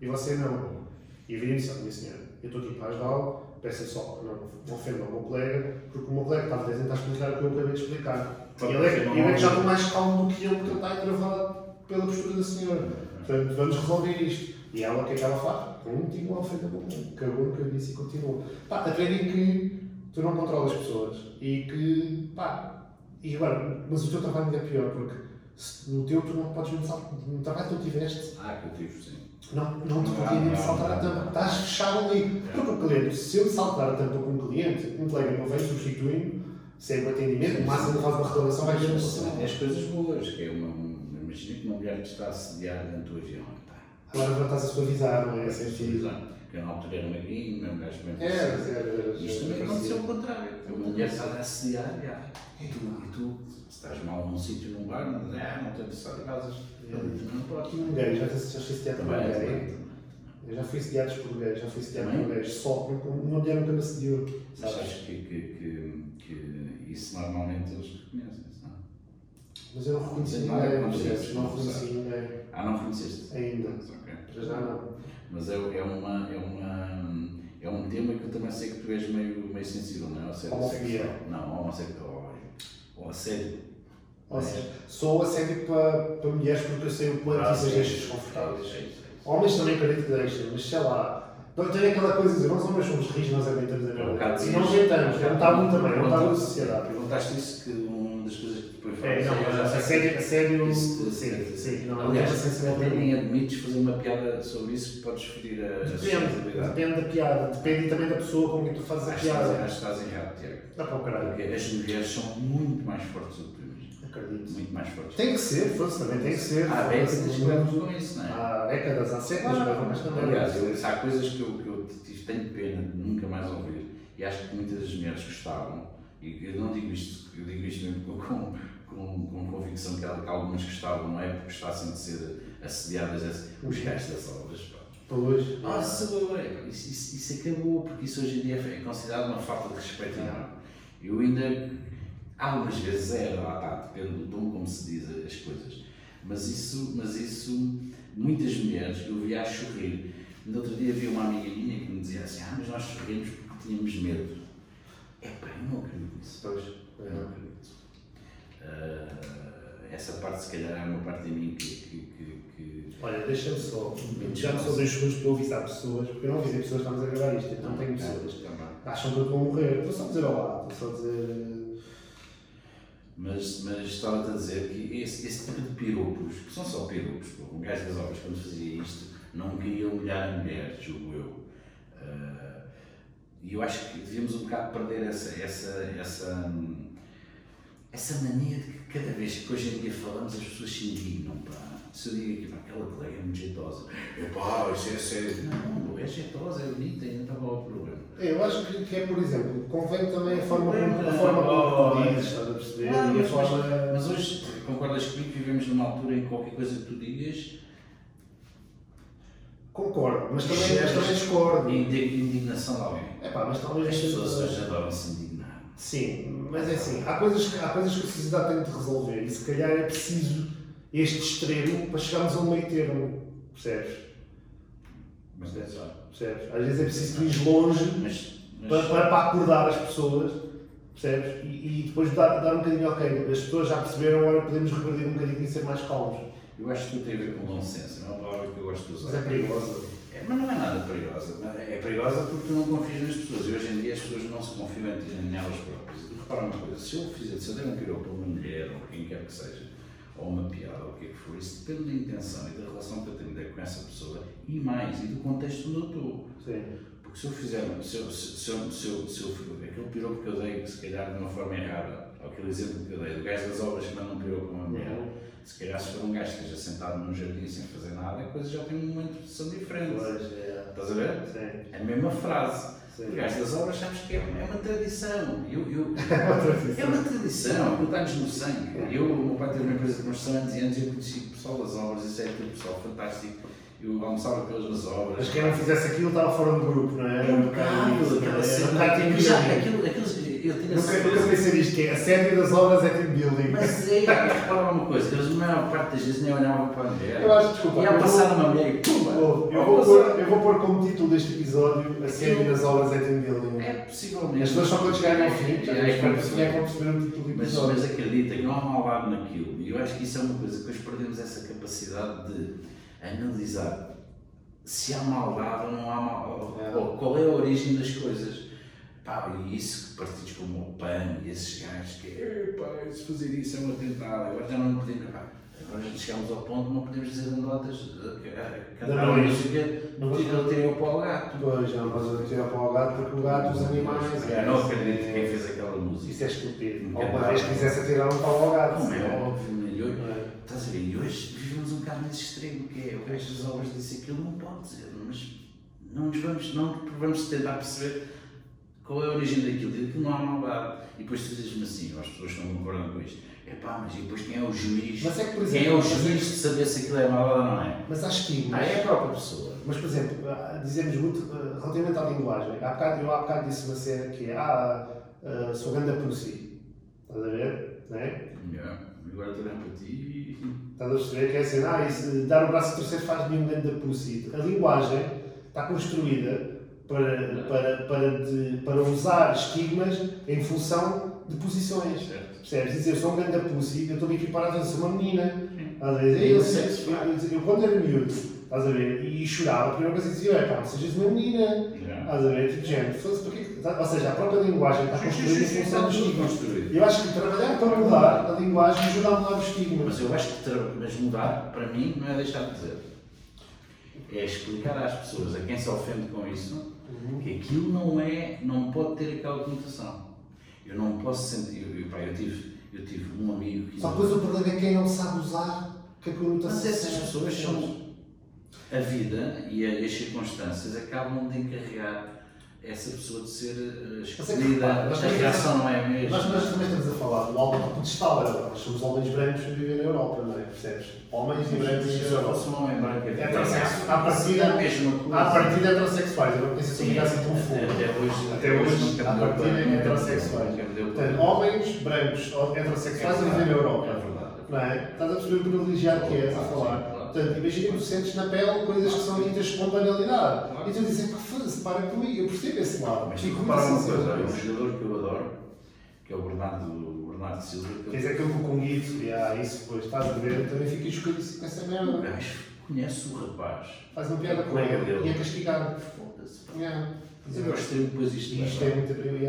E você não. E eu virei-me e disse, minha senhora, eu estou aqui para ajudá-lo, peço só, não, não ofenda o meu colega, porque o meu colega estava a tentar explicar o que eu acabei de explicar. E ele é, e eu é que já estou mais calmo do que ele, porque ele está entravado pela postura da senhora. Portanto, vamos resolver isto. E ela, o que é que ela faz? Continua a ofender o meu colega. Cagou no que eu disse e continua. Pá, aprendi que tu não controlas pessoas e que, pá, e agora, mas o teu trabalho ainda é pior, porque se no teu tu não podes saltar, no trabalho que tu tiveste, Ah, que eu tive, sim. Não, não te podia mesmo não, saltar a tampa, estás fechado ali. Porque o cliente, se eu saltar a tampa com um cliente, um colega meu vem substituindo, sem o atendimento, o máximo faz uma reclamação vai ter uma Mas as coisas boas, que é uma. Imagina que uma mulher que está a sediar dentro do avião. pá, Agora estás a suavizar, não é? Sem filho. Que eu na altura era magrinho, mesmo gajo bem É, é, é, Isto também é, aconteceu ao contrário. Uma mulher está a assediar. E tu, e tu, se estás mal num sítio, num bar, não não estou interessado em casas. Não pode. Um gajo, já já fui sediado por um também. Eu já fui sediado por gajo, já fui sediado por gajo. Só porque uma mulher nunca me assediou. Mas Sabes? acho que, que, que, que isso normalmente eles reconhecem, não? Mas eu não reconheci ninguém, não, percebes? Não não, reconheci ninguém. Ah, não reconheceste? Ainda. Mas, ok. Para já não. Mas é, é, uma, é, uma, é um tema que eu também sei que tu és meio, meio sensível, não é? Ao assédio Homofobia. sexual. Não, homossexual. Ao assédio. Ou seja, sou assédio para, para mulheres porque eu sei o quanto isso as deixa desconfortáveis. É é. Homens também acredito que deixam, mas sei lá. Então tem aquela coisa de dizer, nós homens somos rijos, nós aguentamos a É merda. E não aguentamos, é um tabu também, é um tabu da sociedade. Perguntaste isso que uma das coisas que depois É, falas não, eu já sei assédio, assédio, Isso, sim, sim, não, Aliás, não é até nem admites fazer uma piada sobre isso que podes ferir a Depende, depende da piada, depende também da pessoa com quem tu fazes a piada. acho que estás errado, Tiago. Dá para o caralho, Porque as mulheres são muito mais fortes do que. Acredito. Muito mais fortes. Tem que ser, fosse também tem que ser. Há décadas que levamos com isso, não é? Há décadas, há séculos, Claro. mas também. Aliás, eu, há coisas que eu, que eu tive- tenho pena de nunca mais ouvir e acho que muitas das mulheres gostavam, e eu não digo isto, eu digo isto mesmo com, com, com, com convicção que, que algumas gostavam, não é porque gostassem de ser assediadas, é assim, os gajos das obras. Pois. Nossa, ué, isso, isso, isso acabou, porque isso hoje em dia é considerado uma falta de respeito enorme. Eu ainda, algumas vezes era, lá está, depende do tom como se diz as coisas, mas isso, mas isso muitas mulheres eu via a sorrir. No outro dia havia uma amiga minha que me dizia assim, ah, mas nós sorrimos porque tínhamos medo. É pá, eu não acredito nisso. Pois. Eu não acredito. Ah, essa parte, se calhar, é uma parte de mim que- que- que- que Olha, deixa-me só. Já só dois segundos para eu avisar pessoas, porque eu não avisei pessoas que estamos a gravar isto, então tenho pessoas. Também. Acham que eu a morrer. Estou só a dizer olá, estou só a dizer. Mas, mas estava-te a dizer que esse, esse tipo de piropos, que são só piropos, o gajo das obras, quando fazia isto, não queria humilhar a mulher, julgo eu. Ah, E eu acho que devíamos um bocado perder essa, essa, essa, essa mania de que cada vez que hoje em dia falamos as pessoas se indignam. Pá. Se eu digo aqui, aquela colega é muito jeitosa, é pá, isso é sério. Não, é jeitosa, é bonita, ainda estava lá o problema. Eu acho que, que é, por exemplo, convém também a forma como, a forma como tu dizes, estás a perceber? E a mas, forma. mas- hoje, concordas comigo que vivemos numa altura em que qualquer coisa que tu digas Concordo, mas também, mas também discordo. é indi- indignação de alguém. É pá, mas talvez. As pessoas hoje adoram se indignar. Sim, mas é assim, há coisas, que, há coisas que a sociedade tem de resolver e se calhar é preciso este extremo para chegarmos a um meio termo, percebes? Mas é só. percebes? Às vezes é preciso ir longe Mas, mas para, para, para acordar as pessoas, percebes? E, e depois dar, dar um bocadinho, ok, as pessoas já perceberam, agora podemos regredir um bocadinho e ser mais calmos. eu acho que tudo tem a ver com bom senso, não é uma palavra que eu gosto de Mas usar. é perigoso. É, mas não é nada perigosa. É perigosa porque tu não confias nas pessoas. E hoje em dia as pessoas não se confiam nelas próprias. Repara uma coisa, se eu fizer, se eu der um piropo a uma mulher ou quem quer que seja, ou uma piada, ou o que é que for, isso depende da intenção e da relação que eu tenho com essa pessoa e mais, e do contexto onde eu estou. Sim. Porque se eu fizer, se eu, se, eu, se, eu, se eu, aquele piropo que eu dei, se calhar de uma forma errada, ou aquele exemplo que eu dei, do gajo das obras que manda um piropo com uma mulher, Uhum. se calhar se for um gajo que esteja sentado num jardim sem fazer nada, a coisa já tem uma interpretação diferente. Pois, é. Estás a ver? Sim. É a mesma frase. Sim. Gajo das obras, sabes que é, é uma tradição. Eu, eu, é uma tradição, aquilo está-nos no sangue. Eu, o meu pai teve uma empresa de construção antes e antes eu conheci o pessoal das obras, isso é tudo pessoal fantástico. Eu almoçava com eles nas obras. Mas quem não fizesse aquilo estava fora do grupo, não é? É um bocado aquela é cena. building. aquilo, eu tinha Nunca, certeza. nunca pensei nisto, que é a série das obras é team building. Mas é, repara uma coisa, eles na maior parte das vezes nem olhavam para a mulher. Eu acho, desculpa, Ia passar vou- uma mulher e pumba! Eu, vou pôr, eu vou pôr como título deste episódio a série das obras é team building. É possivelmente. As pessoas só quando chegarem ao fim, já É, espero é, já vão perceber o título do Mas, episódio. mas acredita que não há maldade naquilo. E eu acho que isso é uma coisa que hoje perdemos essa capacidade de analisar se há maldade ou não há maldade. É. Ou qual é a origem das coisas. Pá, e isso que partidos como o PAN e esses gajos que "Eh, pá, se fazer isso é um atentado, agora já não podemos. Pá, agora já chegamos ao ponto que não podemos dizer anedotas, eh, cantar Não, uma música, não vou- tirem o pau ao gato. Pois, não podes tirar o gato porque o gato, os animais. Eu não acredito que quem fez aquela música. Isso é estúpido. Um Alguma bocado. vez quisesse tirar um pau ao gato. Como é óbvio, né? É? Estás a ver? E hoje vivemos um bocado nesse extremo, que é o gajo das obras disse aquilo, não pode dizer, mas não nos vamos, não vamos tentar perceber qual é a origem daquilo, e aquilo não há maldade. E depois tu dizes-me assim, as pessoas que não concordam com isto, é pá, mas e depois quem é o juiz? Mas é que, por quem é exemplo, o juiz que- de saber se aquilo é maldade ou não é? Mas há estigmas. Ah, é a própria pessoa. Mas, por exemplo, ah, dizemos muito ah, relativamente à linguagem. Há bocado, eu há bocado disse uma cena que é ah, ah, sou ganda pussy. Estás a ver? Não é? Yeah. Agora estou olhar para ti. Estás a perceber que é assim, ah, isso, dar o braço a torcer faz de um ganda pussy. A linguagem está construída para, para, para, de- para usar estigmas em função de posições. Certo. Percebes? Dizer, eu sou um ganda pussy, eu estou-me a equiparar a sou uma menina. A ver? Sim, Eu, sim, eu, eu, eu, quando era miúdo, estás a ver, e chorava, a primeira coisa que dizia é, pá, não sejas uma menina. Estás a ver? Tipo, que- tá- ou seja, a própria linguagem está construída em função dos estigmas. Eu acho que trabalhar para mudar a linguagem ajuda a mudar os estigmas. Mas eu acho que mas mudar, para mim, não é deixar de dizer. É explicar às pessoas, a quem se ofende com isso, Uhum. que aquilo não é, não pode ter aquela conotação. Eu não posso sentir, eu, eu, pá, eu tive, eu tive um amigo que Só depois o problema é quem não sabe usar que a conotação. Mas essas pessoas são. A vida e as circunstâncias acabam de encarregar essa pessoa de ser Mas é que, escolhida. nós a reação não é a mesma. Nós, nós também estamos a falar do alto pedestal, nós somos homens brancos a viver na Europa, não é? Percebes? Homens e brancos Se eu Europa. fosse um homem branco, É heterossexual. À partida- é a mesma coisa. À partida heterossexuais, eu não penso que Sim, assim tão fundo. Até hoje, Até hoje, à partida, é heterossexuais. para- Portanto, homens brancos heterossexuais a viver na É Europa. verdade. Não é? Estás a perceber o privilegiado que és a falar. Claro. Portanto, imagina que tu sentes na pele coisas que são ditas com banalidade. Claro. E tu dizes, pá, foda-se, para comigo, eu percebo esse lado. Mas Fico repara uma sincero coisa, com olha, um jogador que eu adoro, que é o Bernardo, o Bernardo Silva, que Quer dizer, aquele com o e ah, isso, pois, estás a ver, eu também fico escolhido com essa o merda. gajo conhece o rapaz. Faz uma piada com Colega ele dele. e é castigado. Foda-se. Yeah. Mas eu gosto de depois isto. Isto é muito e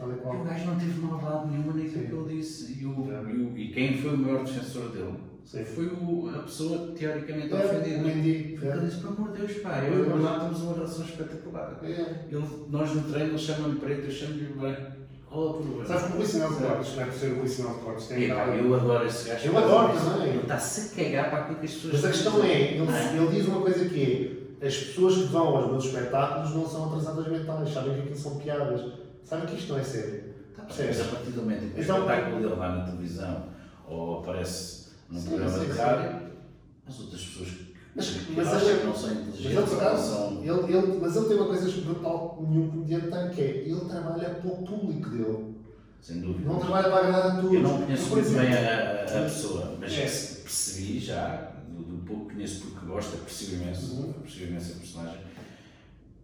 O gajo não teve maldade nenhuma naquilo que ele disse. E, o, É. e, o- e quem foi o maior defensor dele Sim. foi o- a pessoa teoricamente É, ofendida. Porque ele disse: pelo amor de Deus, pá, eu e o Bernardo temos uma relação espetacular. É. Ele, nós no treino, ele chama-me preto, eu chamo-lhe branco. Qual é o problema? Sabes que o Rui Sinal de Cortes, não é por ser o Rui Sinal de Cortes, tem eu adoro esse gajo. Eu adoro também. Ele está-se a cagar para aquilo que as pessoas Mas a questão é, ele, é? ele diz uma coisa que é, as pessoas que vão aos meus espetáculos não são atrasadas mentais, sabem que aquilo são piadas, sabem que isto não é sério. Tá bem, mas a partir do momento que o Então- espetáculo dele vai na televisão ou aparece num Sim, programa sim, de sim. rádio, as outras pessoas que, Mas- mas acham ele- que não são Mas ele, inteligentes acaso, são. ele, ele, mas ele tem uma coisa brutal que nenhum comediante tem, que é, ele trabalha para o público dele, Sem dúvida. não trabalha para agradar a todos. Eu não conheço muito exemplo, bem a, a- pessoa, mas É. percebi já, do, do pouco que conheço porque gosto, aprecio imenso, Uhum. aprecio imenso a personagem.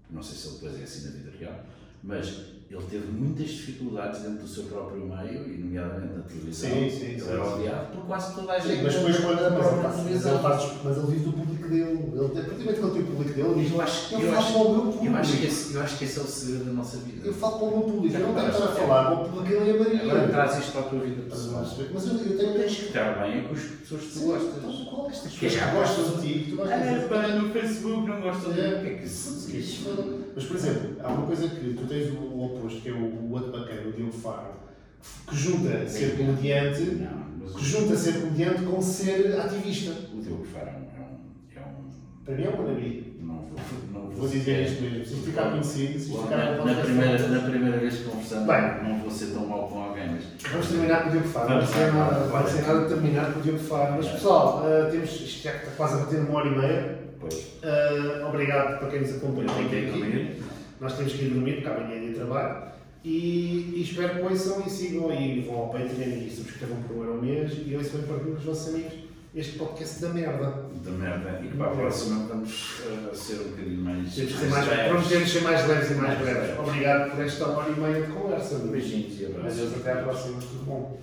Não sei se ele depois é assim na vida real, mas ele teve muitas dificuldades dentro do seu próprio meio, e nomeadamente na televisão. Sim, sim, Ele sim, era odiado por quase toda a gente. mas depois quando mas própria televisão. mas ele vive do público dele. Ele, a partir do momento que ele tem o público dele, ele diz, Eu acho, eu eu falo acho, para o meu público. eu acho que esse, eu acho que esse é o segredo da nossa vida. Eu falo para o meu público. Eu não tenho que estar a falar para o público dele e a Maria. Agora traz isto para a tua vida pessoal. Mas eu, eu tenho que estar bem é com as pessoas que tu gostas. então, é Que já que gosta de ti, gostas Ah, pá, no Facebook não gosto de É. O que é que isso Mas, por exemplo, há uma coisa que tu tens o oposto, que é o, o outro bacana, o Diogo Faro, que junta ser comediante, Não, que junta ser comediante com ser ativista. o Diogo Faro é um. É um Para mim é uma maravilha. não vou, não Vou dizer isto mesmo. Se ficar conhecido, se ficar na, na, primeira, na primeira vez que conversamos, Bem. não vou ser tão mau com alguém, mas. Vamos terminar com o Diogo Faro. Não ser nada, vamos. ser nada de terminar com o Diogo Faro. Mas pessoal, eh, temos, isto já está quase a bater uma hora e meia. Pois. Eh, obrigado para quem nos acompanhou até aqui. Nós temos que ir dormir, porque amanhã é dia de trabalho. E, e espero que ouçam e sigam e vão ao Patreon e subscrevam por um euro ao mês e ouçam e partilhem com os vossos amigos este podcast da merda. Da merda. E que para a próxima vamos uh, ser um bocadinho mais. Temos que ser mais, leves. prometemos ser mais leves e mais Mais breves. leves. Obrigado por esta hora e meia de conversa. Beijinhos e abraços. Adeus, até à próxima. Tudo bom.